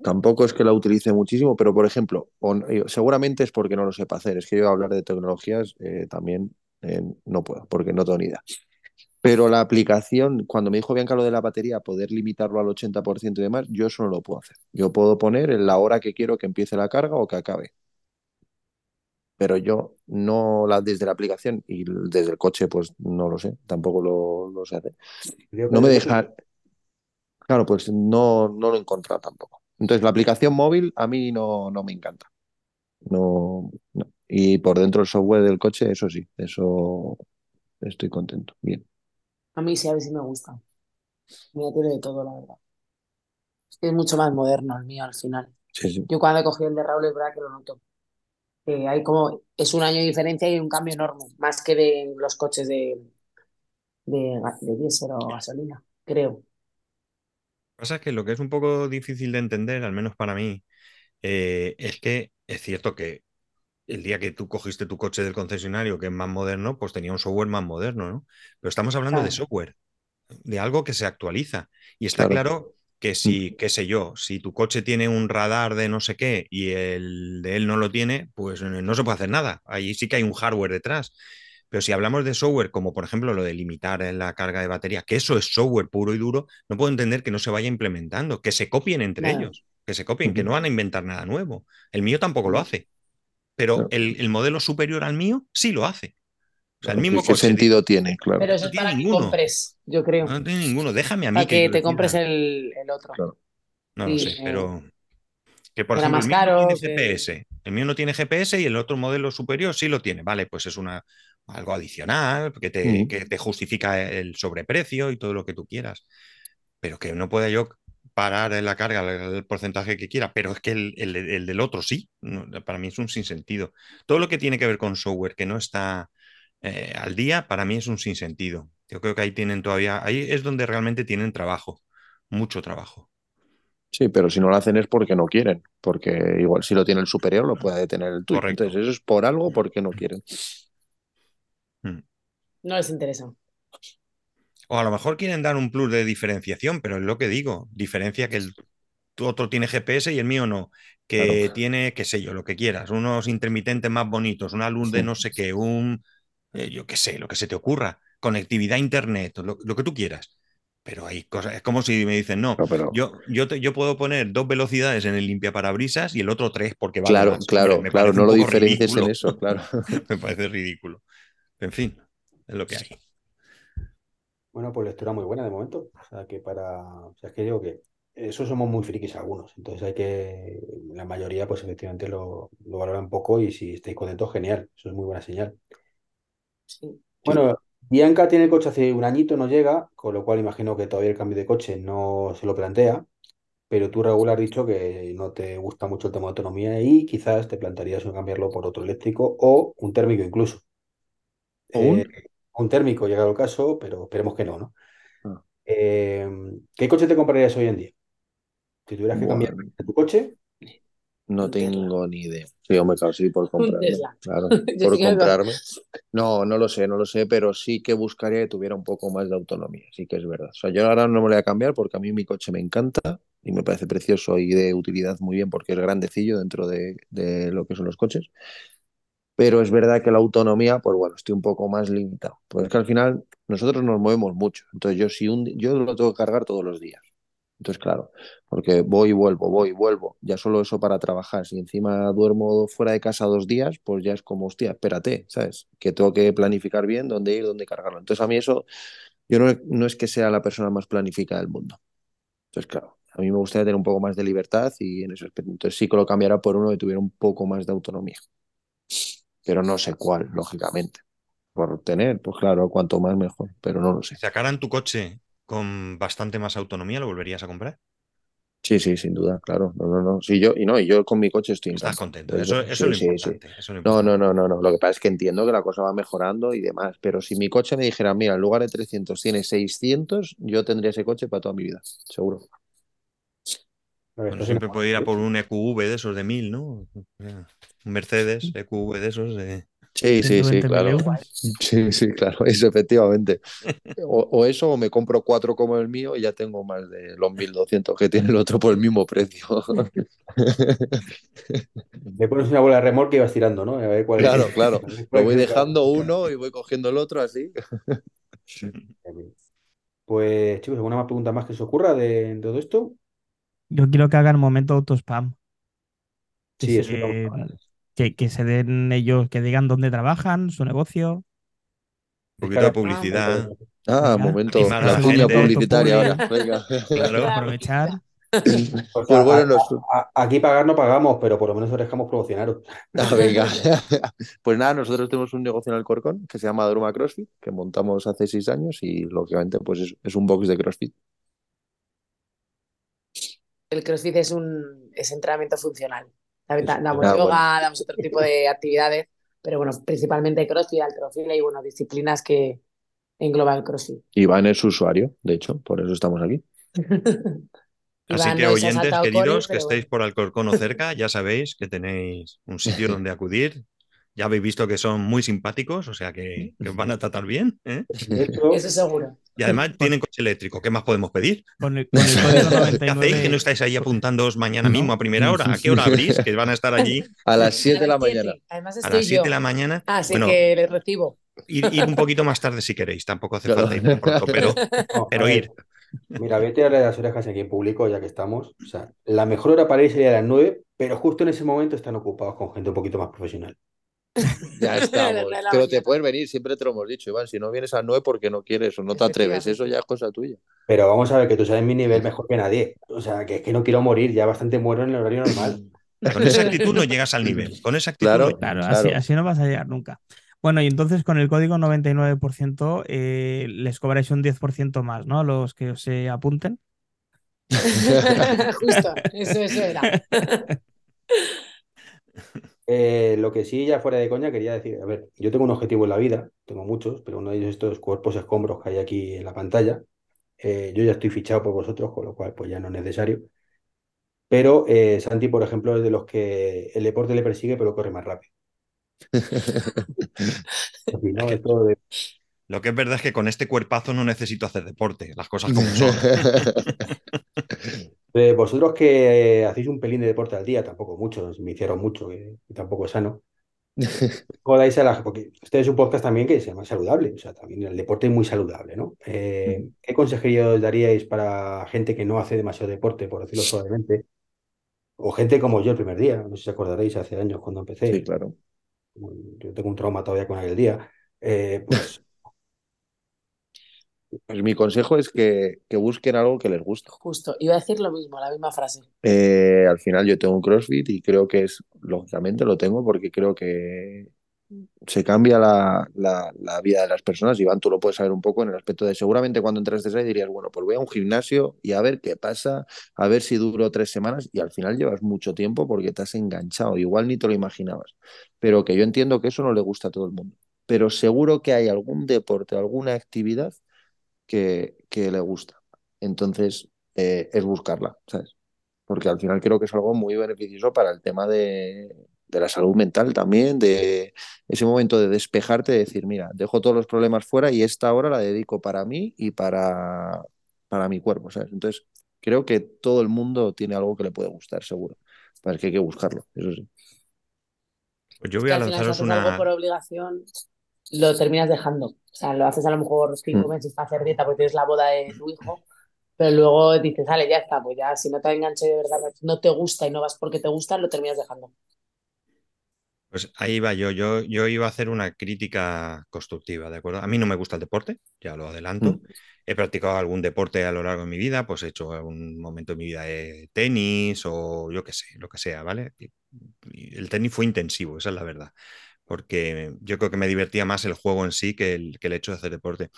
Speaker 4: Tampoco es que la utilice muchísimo, pero por ejemplo, yo- seguramente es porque no lo sepa hacer. Es que yo hablar de tecnologías eh, también eh, no puedo, porque no tengo ni idea. Pero la aplicación, cuando me dijo Bianca lo de la batería, poder limitarlo al 80% y demás, yo eso no lo puedo hacer. Yo puedo poner en la hora que quiero que empiece la carga o que acabe. Pero yo no la desde la aplicación y desde el coche, pues no lo sé, tampoco lo, lo sé hacer. No me deja. Claro, pues no, no lo he encontrado tampoco. Entonces, la aplicación móvil a mí no, no me encanta. No, no. Y por dentro el software del coche, eso sí, eso estoy contento. Bien.
Speaker 5: A mí sí, a ver si me gusta. Mira, tiene de todo, la verdad. Es que es mucho más moderno el mío al final.
Speaker 4: Sí, sí.
Speaker 5: Yo cuando cogí el de Raúl es verdad que lo noto. Hay como, es un año de diferencia y un cambio enorme, más que de los coches de, de, de diésel o gasolina, creo.
Speaker 3: Pasa es que lo que es un poco difícil de entender, al menos para mí, eh, es que es cierto que el día que tú cogiste tu coche del concesionario, que es más moderno, pues tenía un software más moderno, ¿no? Pero estamos hablando de software, de algo que se actualiza. Y está
Speaker 4: Claro.
Speaker 3: claro que si, qué sé yo, si tu coche tiene un radar de no sé qué y el de él no lo tiene, pues no se puede hacer nada. Ahí sí que hay un hardware detrás. Pero si hablamos de software, como por ejemplo lo de limitar en la carga de batería, que eso es software puro y duro, no puedo entender que no se vaya implementando, que se copien entre
Speaker 5: Claro.
Speaker 3: ellos, que se copien, que no van a inventar nada nuevo. El mío tampoco lo hace, pero el, el modelo superior al mío sí lo hace. O sea, el mismo
Speaker 4: ¿qué
Speaker 3: coche
Speaker 4: sentido tiene? Claro.
Speaker 5: Pero eso
Speaker 3: No
Speaker 5: es
Speaker 3: tiene
Speaker 5: para que
Speaker 3: ninguno.
Speaker 5: compres, yo creo.
Speaker 3: no tiene ninguno. Déjame a mí
Speaker 5: Para que te compres el, el otro.
Speaker 4: Claro.
Speaker 3: No lo sé,
Speaker 5: eh,
Speaker 3: pero que por
Speaker 5: era
Speaker 3: ejemplo
Speaker 5: más
Speaker 3: el mío no
Speaker 5: caro,
Speaker 3: tiene
Speaker 5: que-
Speaker 3: GPS. El mío no tiene GPS y el otro modelo superior sí lo tiene. Vale, pues es una, algo adicional, que te,
Speaker 4: Mm.
Speaker 3: que te justifica el sobreprecio y todo lo que tú quieras. Pero que no pueda yo parar en la carga el, porcentaje que quiera, pero es que el, el- el del otro sí. No, para mí es un sinsentido. Todo lo que tiene que ver con software que no está eh, al día, para mí es un sinsentido. Yo creo que ahí tienen todavía, ahí es donde realmente tienen trabajo, mucho trabajo.
Speaker 4: Sí, pero si no lo hacen es porque no quieren, porque igual si lo tiene el superior lo puede tener el tuyo.
Speaker 3: Correcto.
Speaker 4: Entonces eso es por algo porque no quieren.
Speaker 5: No les interesa.
Speaker 3: O a lo mejor quieren dar un plus de diferenciación, pero es lo que digo, diferencia que el otro tiene GPS y el mío no, que
Speaker 4: Claro.
Speaker 3: tiene, qué sé yo, lo que quieras, unos intermitentes más bonitos, una luz de no sé qué, un, eh, yo qué sé, lo que se te ocurra, conectividad a internet, lo, lo que tú quieras. Pero hay cosas, es como si me dicen, no,
Speaker 4: No, pero
Speaker 3: yo, yo, te- yo puedo poner dos velocidades en el limpiaparabrisas y el otro tres porque vale
Speaker 4: claro,
Speaker 3: más.
Speaker 4: Claro,
Speaker 3: me
Speaker 4: claro, no lo
Speaker 3: poco
Speaker 4: diferencies en eso, claro.
Speaker 3: Me parece ridículo. En fin, es lo que hay.
Speaker 1: Bueno, pues lectura muy buena de momento. O sea, que para. O sea, es que digo que eso somos muy frikis algunos. Entonces hay que. La mayoría, pues efectivamente lo, lo valoran poco y si estáis contentos, genial. Eso es muy buena señal.
Speaker 5: Sí.
Speaker 1: Bueno, Bianca tiene el coche hace un añito, no llega, con lo cual imagino que todavía el cambio de coche no se lo plantea. Pero tú, Raúl, has dicho que no te gusta mucho el tema de autonomía y quizás te plantearías un cambiarlo por otro eléctrico o un térmico incluso.
Speaker 4: ¿O un?
Speaker 1: Eh, un térmico, llegado el caso, pero esperemos que no, ¿no?
Speaker 4: Ah.
Speaker 1: Eh, ¿qué coche te comprarías hoy en día? Si tuvieras que cambiar
Speaker 4: Bueno,
Speaker 1: tu coche,
Speaker 4: no tengo ni idea. Sí, hombre, claro, sí, por comprarme. Claro,
Speaker 5: Yo
Speaker 4: por
Speaker 5: me-
Speaker 4: comprarme. No, no lo sé, no lo sé, pero sí que buscaría que tuviera un poco más de autonomía, sí que es verdad. O sea, yo ahora no me lo voy a cambiar porque a mí mi coche me encanta y me parece precioso y de utilidad muy bien porque es grandecillo dentro de, de lo que son los coches. Pero es verdad que la autonomía, pues bueno, estoy un poco más limitado. Pues es que al final nosotros nos movemos mucho. Entonces yo si un, yo lo tengo que cargar todos los días. Entonces, claro, porque voy y vuelvo, voy y vuelvo. Ya solo eso para trabajar. Si encima duermo fuera de casa dos días, pues ya es como, hostia, espérate, ¿sabes? Que tengo que planificar bien dónde ir, dónde cargarlo. Entonces a mí eso, yo no, no es que sea la persona más planificada del mundo. Entonces, claro, a mí me gustaría tener un poco más de libertad y en ese aspecto. Entonces sí que lo cambiara por uno que tuviera un poco más de autonomía. Pero no sé cuál, lógicamente. Por tener, pues claro, cuanto más mejor, pero no lo sé.
Speaker 3: Sacaran tu coche con bastante más autonomía, ¿lo volverías a comprar?
Speaker 4: Sí, sí, sin duda, claro. No, no, no. Sí, yo, y no, y yo con mi coche estoy
Speaker 3: Estás contento. Eso, eso es
Speaker 4: sí,
Speaker 3: lo
Speaker 4: sí, sí.
Speaker 3: importante. eso es lo
Speaker 4: No,
Speaker 3: importante.
Speaker 4: no, no, no, no. Lo que pasa es que entiendo que la cosa va mejorando y demás. Pero si mi coche me dijera, mira, en lugar de 300 tiene 600, yo tendría ese coche para toda mi vida, seguro.
Speaker 3: Bueno, siempre puede ir a por un EQV de esos de 1000, ¿no? Un Mercedes EQV de esos de...
Speaker 4: Sí, sí, sí,
Speaker 2: 120.000
Speaker 4: claro.
Speaker 2: euros.
Speaker 4: Sí, sí, claro, eso efectivamente. O, o eso, o me compro cuatro como el mío y ya tengo más de los 1200 que tiene el otro por el mismo precio.
Speaker 1: Le pones una bola de remolque y vas tirando, ¿no? A ver cuál es-
Speaker 4: Claro, claro.
Speaker 1: cuál
Speaker 4: Lo
Speaker 1: es
Speaker 4: voy dejando uno y voy cogiendo el otro así.
Speaker 1: Pues, chicos, ¿alguna más pregunta más que se ocurra de, de todo esto?
Speaker 2: Yo quiero que hagan momento autospam. Que
Speaker 1: Sí,
Speaker 2: se-
Speaker 1: eso
Speaker 2: que, que se den ellos, que digan dónde trabajan, su negocio.
Speaker 3: Un poquito de publicidad.
Speaker 4: Ah, momento, la
Speaker 3: la
Speaker 4: cuña
Speaker 3: gente.
Speaker 4: publicitaria ahora. Venga.
Speaker 3: Claro.
Speaker 2: Aprovechar.
Speaker 1: Pues,
Speaker 4: Pues bueno,
Speaker 1: a-
Speaker 4: nos-
Speaker 1: a- aquí pagar no pagamos, pero por lo menos os dejamos promocionaros.
Speaker 4: Ah, venga. Pues nada, nosotros tenemos un negocio en Alcorcón que se llama Druma CrossFit, que montamos hace seis años y lógicamente pues es, es un box de CrossFit.
Speaker 5: El CrossFit es un es entrenamiento funcional. Damos
Speaker 4: Ah, bueno.
Speaker 5: yoga, damos otro tipo de actividades, pero bueno, principalmente CrossFit, alterofilia y bueno, disciplinas que engloba el CrossFit.
Speaker 4: Iván es usuario, de hecho, por eso estamos aquí.
Speaker 3: Así
Speaker 5: Iván
Speaker 3: que oyentes queridos
Speaker 5: Cori,
Speaker 3: que estéis
Speaker 5: bueno.
Speaker 3: por Alcorcón o cerca, ya sabéis que tenéis un sitio donde acudir. Ya habéis visto que son muy simpáticos, o sea que, que os van a tratar bien. ¿eh?
Speaker 5: Eso seguro.
Speaker 3: Y además tienen coche eléctrico. ¿Qué más podemos pedir?
Speaker 2: Con el, con el código
Speaker 3: ¿Qué hacéis que no
Speaker 2: 99.
Speaker 3: estáis ahí apuntándoos mañana mismo a primera hora? ¿A qué hora abrís? Que van a estar allí
Speaker 4: A las 7 de la
Speaker 5: A
Speaker 4: mañana.
Speaker 5: Además
Speaker 3: a
Speaker 5: estoy
Speaker 3: las 7
Speaker 5: yo.
Speaker 3: de la mañana.
Speaker 5: Así
Speaker 3: Bueno,
Speaker 5: que les recibo.
Speaker 3: ir, ir un poquito más tarde si queréis. Tampoco hace
Speaker 4: Claro.
Speaker 3: falta ir tan pronto, pero,
Speaker 1: no, a
Speaker 3: pero ir.
Speaker 1: Mira, vete a las orejas aquí en público, ya que estamos. O sea, la mejor hora para ir sería a las 9, pero justo en ese momento están ocupados con gente un poquito más profesional.
Speaker 4: Ya estamos. Pero te puedes venir, siempre te lo hemos dicho, Iván. Si no vienes a 9 porque no quieres o no te atreves, eso ya es cosa tuya.
Speaker 1: Pero vamos a ver que tú sabes mi nivel mejor que nadie. O sea, que es que no quiero morir, ya bastante muero en el horario normal.
Speaker 3: Con esa actitud no llegas al nivel. Con esa actitud
Speaker 4: Claro.
Speaker 3: no
Speaker 2: Claro,
Speaker 4: Claro.
Speaker 2: Así, así no vas a llegar nunca. Bueno, y entonces con el código 99% eh, les cobráis un 10% más, ¿no? Los que se apunten.
Speaker 5: Justo, eso, eso era.
Speaker 1: Eh, lo que sí, ya fuera de coña, quería decir, a ver, yo tengo un objetivo en la vida, tengo muchos, pero uno de ellos es estos cuerpos escombros que hay aquí en la pantalla. Eh, yo ya estoy fichado por vosotros, con lo cual pues ya no es necesario. Pero eh, Santi, por ejemplo, es de los que el deporte le persigue, pero corre más rápido. ¿no? Esto de-
Speaker 3: Lo que es verdad es que con este cuerpazo no necesito hacer deporte, las cosas como son.
Speaker 1: de vosotros que hacéis un pelín de deporte al día, tampoco mucho, me hicieron mucho, que, que tampoco es sano. Jodáis a la, porque este es un podcast también que se llama saludable, o sea, también el deporte es muy saludable, ¿no? Eh, ¿qué consejeríos daríais para gente que no hace demasiado deporte, por decirlo suavemente? O gente como yo el primer día, no sé si os acordaréis hace años cuando empecé,
Speaker 4: Sí, claro.
Speaker 1: yo tengo un trauma todavía con aquel día, eh, pues
Speaker 4: Pues mi consejo es que, que busquen algo que les guste.
Speaker 5: Justo, iba a decir lo mismo, la misma frase.
Speaker 4: Eh, al final yo tengo un CrossFit y creo que es, lógicamente lo tengo porque creo que se cambia la, la- la vida de las personas. Iván, tú lo puedes saber un poco en el aspecto de seguramente cuando entraste ahí dirías, bueno, pues voy a un gimnasio y a ver qué pasa, a ver si duro tres semanas y al final llevas mucho tiempo porque te has enganchado, igual ni te lo imaginabas. Pero que yo entiendo que eso no le gusta a todo el mundo. Pero seguro que hay algún deporte, alguna actividad que, que le gusta. Entonces, eh, es buscarla, ¿sabes? Porque al final creo que es algo muy beneficioso para el tema de, de la salud mental también, de ese momento de despejarte, de decir, mira, dejo todos los problemas fuera y esta hora la dedico para mí y para, para mi cuerpo, ¿sabes? Entonces, creo que todo el mundo tiene algo que le puede gustar, seguro. Pero es que hay que buscarlo, eso sí.
Speaker 3: Pues yo
Speaker 5: Es
Speaker 3: voy
Speaker 5: que
Speaker 3: a lanzaros
Speaker 5: algo
Speaker 3: una.
Speaker 5: por obligación, lo terminas dejando. O sea, lo haces a lo mejor cinco
Speaker 4: Mm.
Speaker 5: meses para hacer dieta porque tienes la boda de tu hijo, pero luego dices, vale, ya está, pues ya si no te enganche de verdad, no te gusta y no vas porque te gusta, lo terminas dejando.
Speaker 3: Pues ahí va yo. yo. Yo iba a hacer una crítica constructiva, ¿de acuerdo? A mí no me gusta el deporte, ya lo adelanto.
Speaker 4: Mm.
Speaker 3: He practicado algún deporte a lo largo de mi vida, pues he hecho un momento de mi vida de tenis o yo qué sé, lo que sea, ¿vale? El tenis fue intensivo, esa es la verdad, porque yo creo que me divertía más el juego en sí que el, que el hecho de hacer deporte.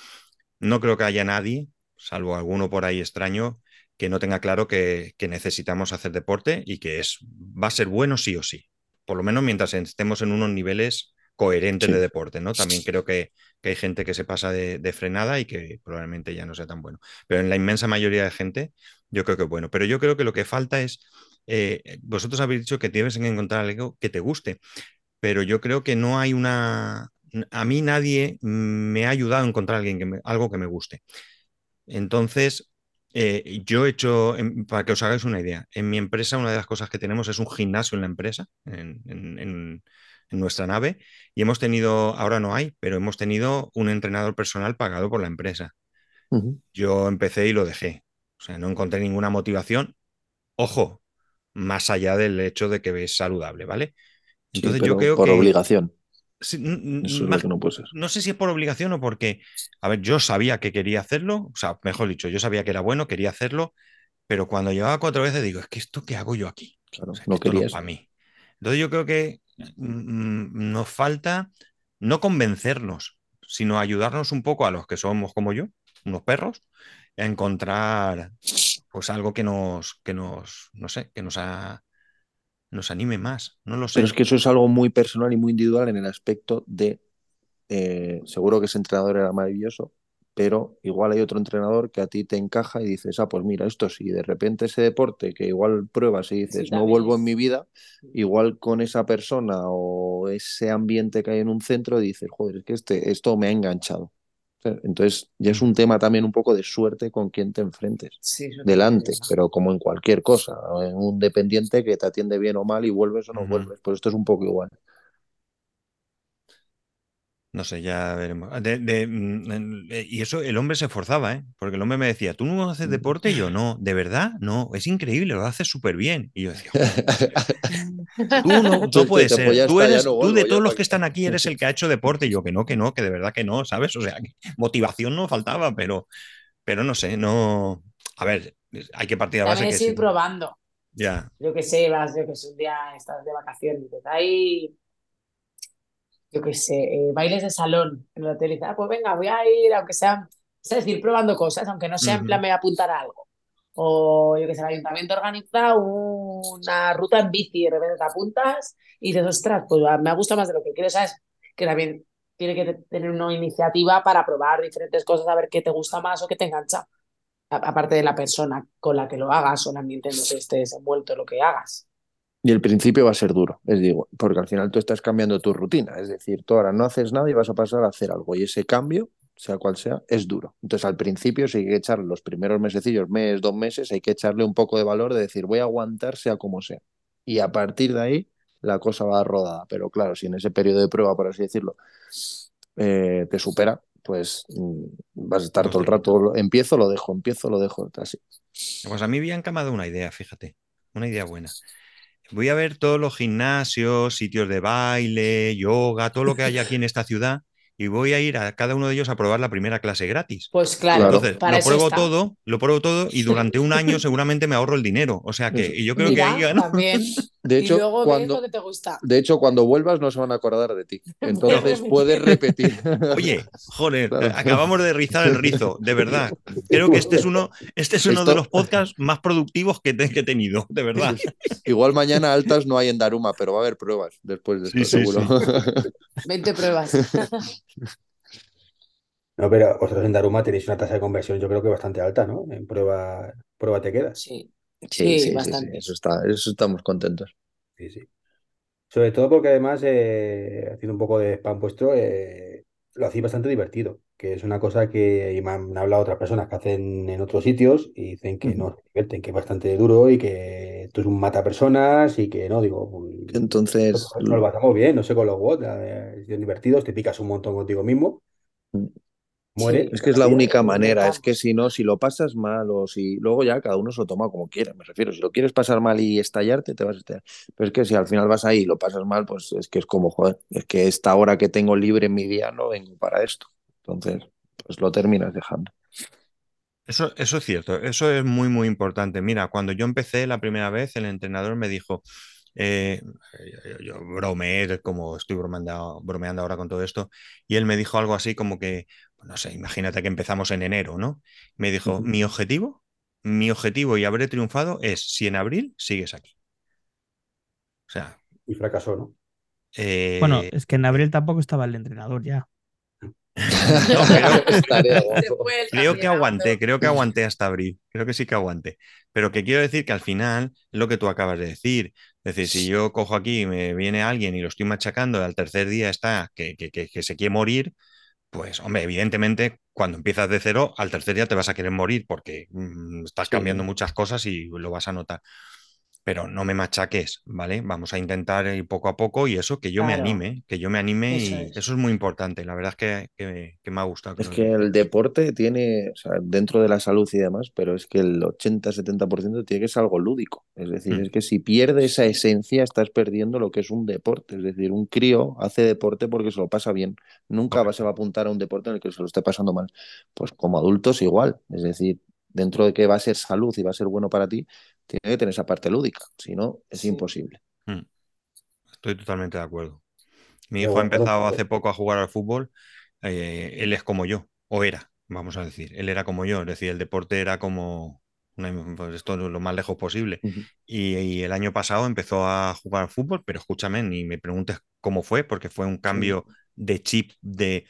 Speaker 3: No creo que haya nadie, salvo alguno por ahí extraño, que no tenga claro que, que necesitamos hacer deporte y que es, va a ser bueno sí o sí. Por lo menos mientras estemos en unos niveles coherentes
Speaker 4: Sí.
Speaker 3: de deporte, ¿no? También creo que, que hay gente que se pasa de, de frenada y que probablemente ya no sea tan bueno. Pero en la inmensa mayoría de gente, yo creo que es bueno. Pero yo creo que lo que falta es, eh, vosotros habéis dicho que tienes que encontrar algo que te guste, pero yo creo que no hay una... A mí nadie me ha ayudado a encontrar alguien que me- algo que me guste. Entonces, eh, yo he hecho, en- para que os hagáis una idea, en mi empresa una de las cosas que tenemos es un gimnasio en la empresa, en, en- en- en nuestra nave, y hemos tenido, ahora no hay, pero hemos tenido un entrenador personal pagado por la empresa. Yo empecé y lo dejé. O sea, no encontré ninguna motivación. Ojo, más allá del hecho de que es saludable, ¿vale? Entonces yo creo
Speaker 4: por
Speaker 3: que...
Speaker 4: obligación.
Speaker 3: Sí, n- n-
Speaker 4: Eso es lo
Speaker 3: más-
Speaker 4: que no puede ser.
Speaker 3: no sé si es por obligación o porque, a ver, yo sabía que quería hacerlo, o sea, mejor dicho, yo sabía que era bueno, quería hacerlo, pero cuando llevaba cuatro veces digo, es que esto qué hago yo aquí,
Speaker 4: Claro,
Speaker 3: o sea, que
Speaker 4: no
Speaker 3: esto no es para mí. Entonces yo creo que mm, nos falta no convencernos, sino ayudarnos un poco a los que somos como yo, unos perros, a encontrar pues algo que nos, que nos, no sé, que nos, ha- nos anime más, no lo sé.
Speaker 4: Pero es que eso es algo muy personal y muy individual en el aspecto de, eh, seguro que ese entrenador era maravilloso, pero igual hay otro entrenador que a ti te encaja y dices, ah, pues mira, esto sí, de repente ese deporte que igual pruebas y dices,
Speaker 5: Sí,
Speaker 4: no vuelvo
Speaker 5: es-
Speaker 4: en mi vida, igual con esa persona o ese ambiente que hay en un centro dices, joder, es que este, esto me ha enganchado. Entonces ya es un tema también un poco de suerte con quién te enfrentes
Speaker 5: Sí,
Speaker 4: delante, pero como en cualquier cosa, en un dependiente que te atiende bien o mal y vuelves o no vuelves, pues esto es un poco igual.
Speaker 3: No sé, ya veremos. De- de, mm, eh, y eso, el hombre se esforzaba, ¿eh? Porque el hombre me decía, ¿tú no haces deporte? Y yo, no, ¿de verdad? No, es increíble, lo haces súper bien. Y yo decía, "Joder, tú no, no
Speaker 4: Entonces,
Speaker 3: puede
Speaker 4: te-
Speaker 3: ser. Tú eres, tú de todos los
Speaker 4: ¿para
Speaker 3: que están aquí eres el que ha hecho deporte. Y yo, que no, que no, que de verdad que no, ¿sabes? O sea, que motivación no faltaba, pero, pero no sé, no. A ver, hay que partir de base
Speaker 5: También
Speaker 3: que
Speaker 5: ir
Speaker 3: sí.
Speaker 5: probando.
Speaker 3: Ya,
Speaker 5: Yo que sé, vas, yo que sé, un día estás de vacaciones y ay, yo qué sé, eh, bailes de salón en el hotel y dices, ah, pues venga, voy a ir, aunque sea, es decir, probando cosas, aunque no sea en plan me voy a apuntar a algo. O yo qué sé, el ayuntamiento organiza una ruta en bici, de repente te apuntas y dices, ostras, pues me ha gustado más de lo que quiero, ¿sabes? Que también tiene que tener una iniciativa para probar diferentes cosas, a ver qué te gusta más o qué te engancha. Aparte de la persona con la que lo hagas o el ambiente en el que estés envuelto, lo que hagas.
Speaker 4: Y el principio va a ser duro, es digo, porque al final tú estás cambiando tu rutina, es decir, tú ahora no haces nada y vas a pasar a hacer algo y ese cambio, sea cual sea, es duro. Entonces al principio sí hay que echarle los primeros mesecillos, mes, dos meses, hay que echarle un poco de valor de decir voy a aguantar sea como sea. Y a partir de ahí la cosa va rodada. Pero claro, si en ese periodo de prueba, por así decirlo, eh, te supera, pues mm, vas a estar
Speaker 3: No
Speaker 4: todo el rato, lo- empiezo, lo dejo, empiezo, lo dejo, así.
Speaker 3: Pues a mí Bianca me ha dado una idea, fíjate, una idea buena. Voy a ver todos los gimnasios, sitios de baile, yoga, todo lo que hay aquí en esta ciudad y voy a ir a cada uno de ellos a probar la primera clase gratis.
Speaker 5: Pues claro.
Speaker 3: Entonces,
Speaker 5: para
Speaker 3: lo
Speaker 5: eso
Speaker 3: pruebo
Speaker 5: está.
Speaker 3: todo, lo pruebo todo y durante un año seguramente me ahorro el dinero. O sea que y yo creo
Speaker 5: Mira,
Speaker 3: que ahí gano.
Speaker 5: también.
Speaker 4: De
Speaker 5: y
Speaker 4: hecho,
Speaker 5: luego
Speaker 4: cuando,
Speaker 5: lo que te gusta.
Speaker 4: de hecho, cuando vuelvas no se van a acordar de ti. Entonces puedes repetir.
Speaker 3: Oye, joder,
Speaker 4: Claro.
Speaker 3: acabamos de rizar el rizo, de verdad. Creo que este es uno, este es uno
Speaker 4: Esto-
Speaker 3: de los podcasts más productivos que, te- que he tenido, de verdad.
Speaker 4: Igual mañana altas no hay en Daruma, pero va a haber pruebas después de
Speaker 3: Sí,
Speaker 4: esto,
Speaker 3: sí,
Speaker 4: seguro.
Speaker 5: 20 pruebas.
Speaker 1: No, pero vosotros en Daruma tenéis una tasa de conversión, yo creo que bastante alta, ¿no? En prueba, prueba te quedas.
Speaker 5: Sí,
Speaker 4: Sí,
Speaker 5: Sí,
Speaker 4: sí, sí,
Speaker 5: bastante.
Speaker 4: sí, Eso está, eso estamos contentos.
Speaker 1: Sí, sí. Sobre todo porque además, eh, haciendo un poco de spam vuestro, eh, lo hacéis bastante divertido, que es una cosa que me han hablado otras personas que hacen en otros sitios y dicen que no se divierten, que es bastante duro y que esto es un mata personas y que no, digo, pues,
Speaker 4: Entonces,
Speaker 1: nos lo pasamos bien, no sé, con los WOD, eh, son divertidos, te picas un montón contigo mismo, mueres.
Speaker 4: es que es la única manera, es que si no, si lo pasas mal o si luego ya cada uno se lo toma como quiera, me refiero, si lo quieres pasar mal y estallarte, te vas a estallar. Pero es que si al final vas ahí y lo pasas mal, pues es que es como, joder, es que esta hora que tengo libre en mi día no vengo para esto. Entonces, pues lo terminas dejando.
Speaker 3: Eso, eso es cierto, eso es muy, muy importante. Mira, cuando yo empecé la primera vez, el entrenador me dijo, eh, yo, yo bromeé, como estoy bromeando, bromeando ahora con todo esto, y él me dijo algo así como que, no sé, imagínate que empezamos en enero, ¿no? Me dijo, mi objetivo, mi objetivo y habré triunfado es si en abril sigues aquí. O sea,
Speaker 1: Y fracasó, ¿no?
Speaker 3: eh,
Speaker 2: Bueno, es que en abril tampoco estaba el entrenador ya.
Speaker 3: no, creo, que aguanté, creo que aguanté hasta abril, creo que sí que aguanté. Pero que quiero decir que al final es lo que tú acabas de decir. Es decir, si yo cojo aquí y me viene alguien y lo estoy machacando y al tercer día está que, que, que, que se quiere morir, pues hombre, evidentemente cuando empiezas de cero, al tercer día te vas a querer morir porque mm, estás cambiando
Speaker 1: sí.
Speaker 3: muchas cosas y lo vas a notar. Pero no me machaques, ¿vale? Vamos a intentar ir poco a poco y eso, que yo me anime, que yo me anime
Speaker 5: Eso
Speaker 3: y
Speaker 5: es.
Speaker 3: eso es muy importante. La verdad es que, que- que me ha gustado.
Speaker 4: Es que el deporte tiene, o sea, dentro de la salud y demás, pero es que el 80-70% tiene que ser algo lúdico. Es decir,
Speaker 3: Mm.
Speaker 4: es que si pierde esa esencia, estás perdiendo lo que es un deporte. Es decir, un crío hace deporte porque se lo pasa bien. Nunca se va a apuntar a un deporte en el que se lo esté pasando mal. Pues como adultos igual. Es decir, dentro de que va a ser salud y va a ser bueno para ti, tiene que tener esa parte lúdica. Si no, es
Speaker 5: Sí.
Speaker 4: imposible.
Speaker 3: Mm. Estoy totalmente de acuerdo. Mi hijo ha empezado hace poco a jugar al fútbol. eh, él es como yo, o era, vamos a decir. Él era como yo, es decir, el deporte era como una- pues esto lo más lejos posible. Y el año pasado empezó a jugar al fútbol, pero escúchame, ni me preguntes cómo fue, porque fue un cambio de chip de,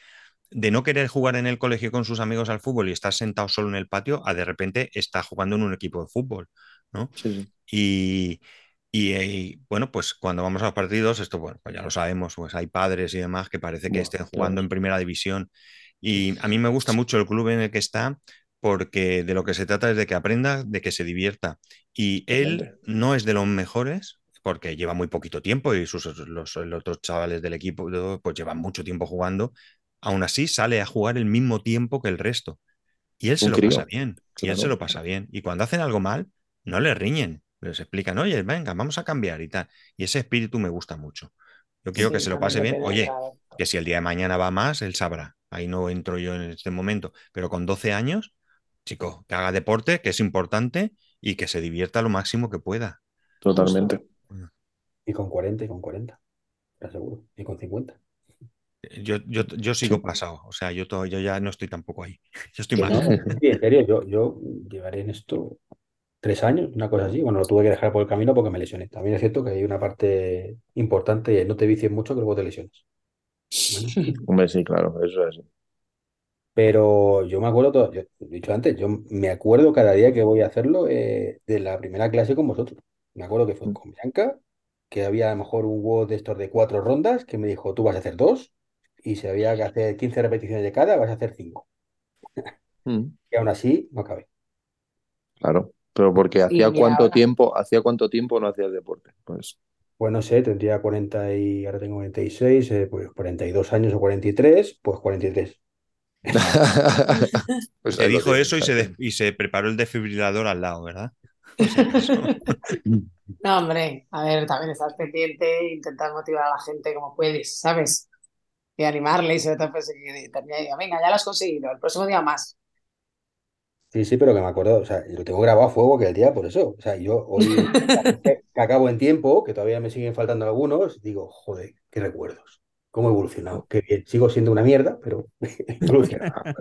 Speaker 3: de no querer jugar en el colegio con sus amigos al fútbol y estar sentado solo en el patio, a de repente está jugando en un equipo de fútbol, ¿no?
Speaker 4: Sí.
Speaker 3: Y, y, y, bueno, pues cuando vamos a los partidos, esto, bueno, pues ya lo sabemos, pues hay padres y demás que parece que
Speaker 4: Buah,
Speaker 3: estén
Speaker 4: claro.
Speaker 3: jugando en primera división. Y a mí me gusta mucho el club en el que está porque de lo que se trata es de que aprenda, de que se divierta. Y él no es de los mejores porque lleva muy poquito tiempo y sus, los, los otros chavales del equipo pues llevan mucho tiempo jugando. Aún así sale a jugar el mismo tiempo que el resto. Y él se lo
Speaker 4: crío,
Speaker 3: pasa bien. Y él
Speaker 4: claro.
Speaker 3: se lo pasa bien. Y cuando hacen algo mal, no le riñen. Les explican, oye, venga, vamos a cambiar y tal. Y ese espíritu me gusta mucho. Yo quiero que se lo pase bien. Oye, que si el día de mañana va más, él sabrá. Ahí no entro yo en este momento. Pero con 12 años, chico, que haga deporte, que es importante y que se divierta lo máximo que pueda.
Speaker 4: Totalmente.
Speaker 1: Y con 40 y con 40, te aseguro. Y con 50.
Speaker 3: Yo, yo, yo sigo pasado, o sea, yo, todo, yo ya no estoy tampoco ahí. Yo estoy mal.
Speaker 1: no, sí, en serio, yo, yo llevaré en esto tres años, una cosa así. Bueno, lo tuve que dejar por el camino porque me lesioné. También es cierto que hay una parte importante y es no te vicies mucho que luego te lesiones. Bueno,
Speaker 4: Hombre, sí, claro, eso es así.
Speaker 1: pero yo me acuerdo, todo, yo he dicho antes, yo me acuerdo cada día que voy a hacerlo eh, de la primera clase con vosotros. Me acuerdo que fue con Bianca, que había a lo mejor un WOD de estos de cuatro rondas, que me dijo, tú vas a hacer dos, y si había que hacer 15 repeticiones de cada, vas a hacer cinco.
Speaker 4: Mm,
Speaker 1: Y aún así, no acabé.
Speaker 4: Claro, pero porque hacía cuánto
Speaker 5: ahora.
Speaker 4: tiempo, hacía cuánto tiempo no hacías deporte. Pues
Speaker 1: Pues no sé, tendría 40 y ahora tengo 46, eh, pues 42 años o 43, pues 43.
Speaker 4: Pues lo
Speaker 3: dijo eso y se, y se preparó el desfibrilador al lado, ¿verdad?
Speaker 5: No, hombre, a ver, también estás pendiente e intentar motivar a la gente como puedes, ¿sabes? Y animarle y sobre todo pues, y diga, venga, ya lo has conseguido, el próximo día más.
Speaker 1: Sí, sí, pero que me acuerdo, o sea, lo tengo grabado a fuego que el día por eso. O sea, yo hoy que acabo en tiempo, que todavía me siguen faltando algunos, digo, joder, qué recuerdos, cómo he evolucionado, qué bien. Sigo siendo una mierda, pero he evolucionado.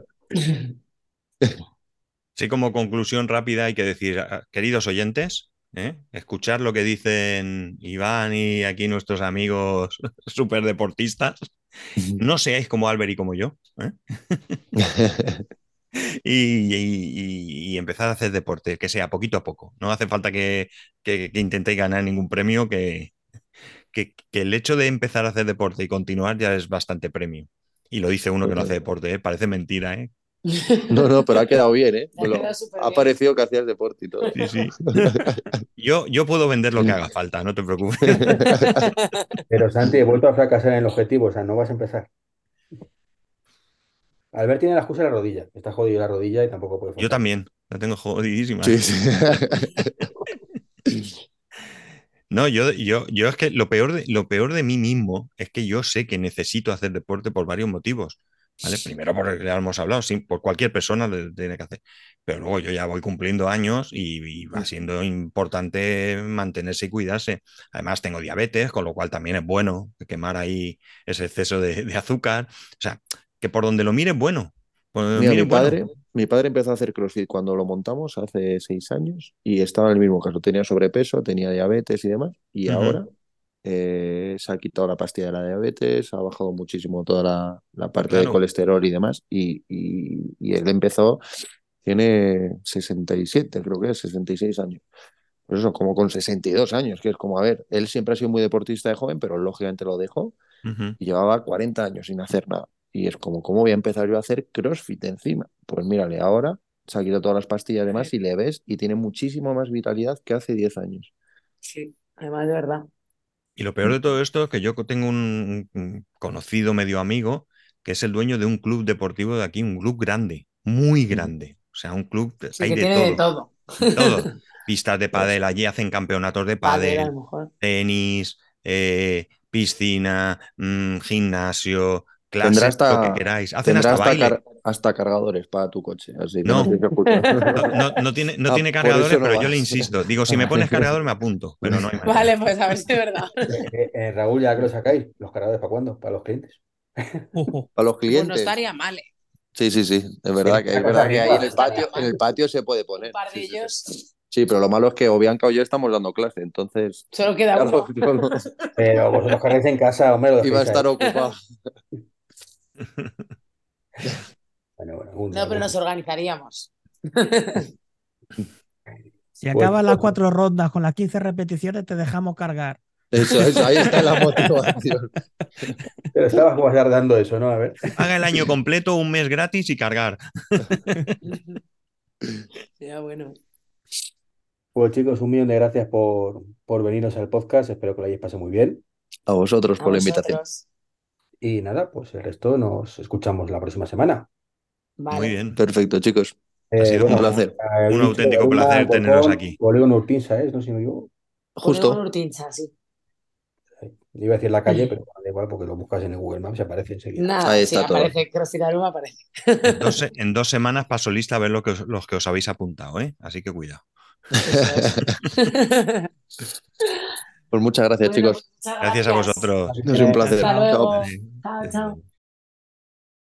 Speaker 3: Sí, como conclusión rápida hay que decir, queridos oyentes, ¿eh? escuchar lo que dicen Iván y aquí nuestros amigos superdeportistas. No seáis como Albert y como yo. ¿eh? Y, y- y empezar a hacer deporte, que sea poquito a poco. No hace falta que, que- que intentéis ganar ningún premio, que, que- que el hecho de empezar a hacer deporte y continuar ya es bastante premio. Y lo dice uno que no hace deporte, ¿eh? parece mentira, ¿eh?
Speaker 4: No, no, pero ha quedado bien, ¿eh?
Speaker 5: Ha quedado
Speaker 4: parecido que hacías deporte y todo.
Speaker 3: Sí, sí. Yo, yo puedo vender lo que haga falta, no te preocupes.
Speaker 1: Pero Santi, he vuelto a fracasar en el objetivo, o sea, no vas a empezar. Albert tiene la excusa de la rodilla, está jodido la rodilla y tampoco puede
Speaker 3: Yo
Speaker 1: forzar.
Speaker 3: también, la tengo jodidísima.
Speaker 4: Sí, sí.
Speaker 3: No, yo, yo, yo es que lo peor de, lo peor de mí mismo es que yo sé que necesito hacer deporte por varios motivos. ¿Vale? Primero, porque ya hemos hablado, sí, por cualquier persona lo tiene que hacer. Pero luego yo ya voy cumpliendo años y, y va siendo importante mantenerse y cuidarse. Además, tengo diabetes, con lo cual también es bueno quemar ahí ese exceso de, de azúcar. O sea, que por donde lo mire es bueno.
Speaker 4: Mira,
Speaker 3: mire
Speaker 4: mi
Speaker 3: bueno.
Speaker 4: padre, mi padre empezó a hacer CrossFit cuando lo montamos hace seis años y estaba en el mismo caso. Tenía sobrepeso, tenía diabetes y demás. Y
Speaker 3: Ujú.
Speaker 4: ahora eh, se ha quitado la pastilla de la diabetes, ha bajado muchísimo toda la, la parte de
Speaker 3: Claro.
Speaker 4: colesterol y demás. Y, y- y él empezó, tiene 67, creo que es, 66 años. Pues eso, como con 62 años, que es como, a ver, él siempre ha sido muy deportista de joven, pero lógicamente lo dejó y llevaba 40 años sin hacer nada. Y es como, ¿cómo voy a empezar yo a hacer CrossFit encima? Pues mírale, ahora se ha quitado todas las pastillas y demás y le ves y tiene muchísimo más vitalidad que hace 10 años.
Speaker 5: Sí, además de verdad.
Speaker 3: Y lo peor de todo esto es que yo tengo un, un conocido medio amigo que es el dueño de un club deportivo de aquí, un club grande, muy grande. O sea, un club,
Speaker 5: Sí,
Speaker 3: hay
Speaker 5: que
Speaker 3: de
Speaker 5: tiene de
Speaker 3: todo,
Speaker 5: todo.
Speaker 3: todo. Pistas de pádel, allí hacen campeonatos de
Speaker 5: mejor.
Speaker 3: tenis, eh, piscina, mm, gimnasio,
Speaker 4: Tendrá
Speaker 3: clases,
Speaker 4: hasta,
Speaker 3: lo que queráis. Hacen
Speaker 4: tendrá
Speaker 3: hasta
Speaker 4: hasta,
Speaker 3: baile.
Speaker 4: car- hasta cargadores para tu coche. Así que
Speaker 3: No.
Speaker 4: no.
Speaker 3: No, no- no tiene, no
Speaker 4: Ah,
Speaker 3: tiene cargadores, pero yo le insisto. Digo, si me pones cargador me apunto, pero no hay manera.
Speaker 5: Vale, pues a ver si es verdad.
Speaker 1: Eh, eh, Raúl, ya que lo sacáis, ¿los cargadores para cuándo? Para los clientes.
Speaker 4: Para los
Speaker 5: Pues no
Speaker 4: clientes.
Speaker 5: estaría mal, ¿eh?
Speaker 4: Sí, sí, sí. Es verdad que, es verdad que ahí en el patio, en el patio se puede poner.
Speaker 5: Un par de
Speaker 4: Sí, sí, sí.
Speaker 5: ellos.
Speaker 4: Sí, pero lo malo es que o Bianca o yo estamos dando clase, entonces
Speaker 5: Solo queda uno.
Speaker 4: no, no,
Speaker 1: Pero vosotros cargáis en casa, hombre, lo
Speaker 4: iba a estar ocupado.
Speaker 1: Bueno, bueno, algún día,
Speaker 5: No, pero nos organizaríamos.
Speaker 2: Si
Speaker 1: Pues-
Speaker 2: acabas las cuatro rondas con las 15 repeticiones, te dejamos cargar.
Speaker 4: Eso, eso, ahí está la motivación.
Speaker 1: Pero estabas como dando eso, ¿no? A ver.
Speaker 3: Haga el año completo, un mes gratis y cargar.
Speaker 5: Ya, bueno.
Speaker 1: Pues chicos, un millón de gracias por, por veniros al podcast. Espero que lo hayáis pasado muy bien.
Speaker 4: A vosotros
Speaker 5: A
Speaker 4: por la invitación.
Speaker 1: Y nada, pues el resto nos escuchamos la próxima semana.
Speaker 5: Vale.
Speaker 3: Muy bien.
Speaker 4: Perfecto, chicos.
Speaker 3: Ha sido
Speaker 4: un placer.
Speaker 1: eh,
Speaker 3: Un auténtico placer teneros aquí.
Speaker 1: Polígono Urtinsa, ¿eh? No sé si me equivoco.
Speaker 4: Justo.
Speaker 5: Polígono Urtinsa, sí.
Speaker 1: Iba a decir la calle, pero da igual porque lo buscas en el Google Maps y aparece enseguida.
Speaker 5: Nada,
Speaker 4: Ahí
Speaker 5: sí,
Speaker 4: está todo.
Speaker 5: aparece.
Speaker 3: En dos, se- en dos semanas paso lista a ver lo que os- los que os habéis apuntado, ¿eh? Así que cuidado.
Speaker 5: Eso es.
Speaker 4: Pues muchas gracias,
Speaker 5: Bueno,
Speaker 4: chicos.
Speaker 5: muchas
Speaker 3: Gracias a vosotros.
Speaker 4: Es un placer.
Speaker 5: Hasta luego. Chao, chao.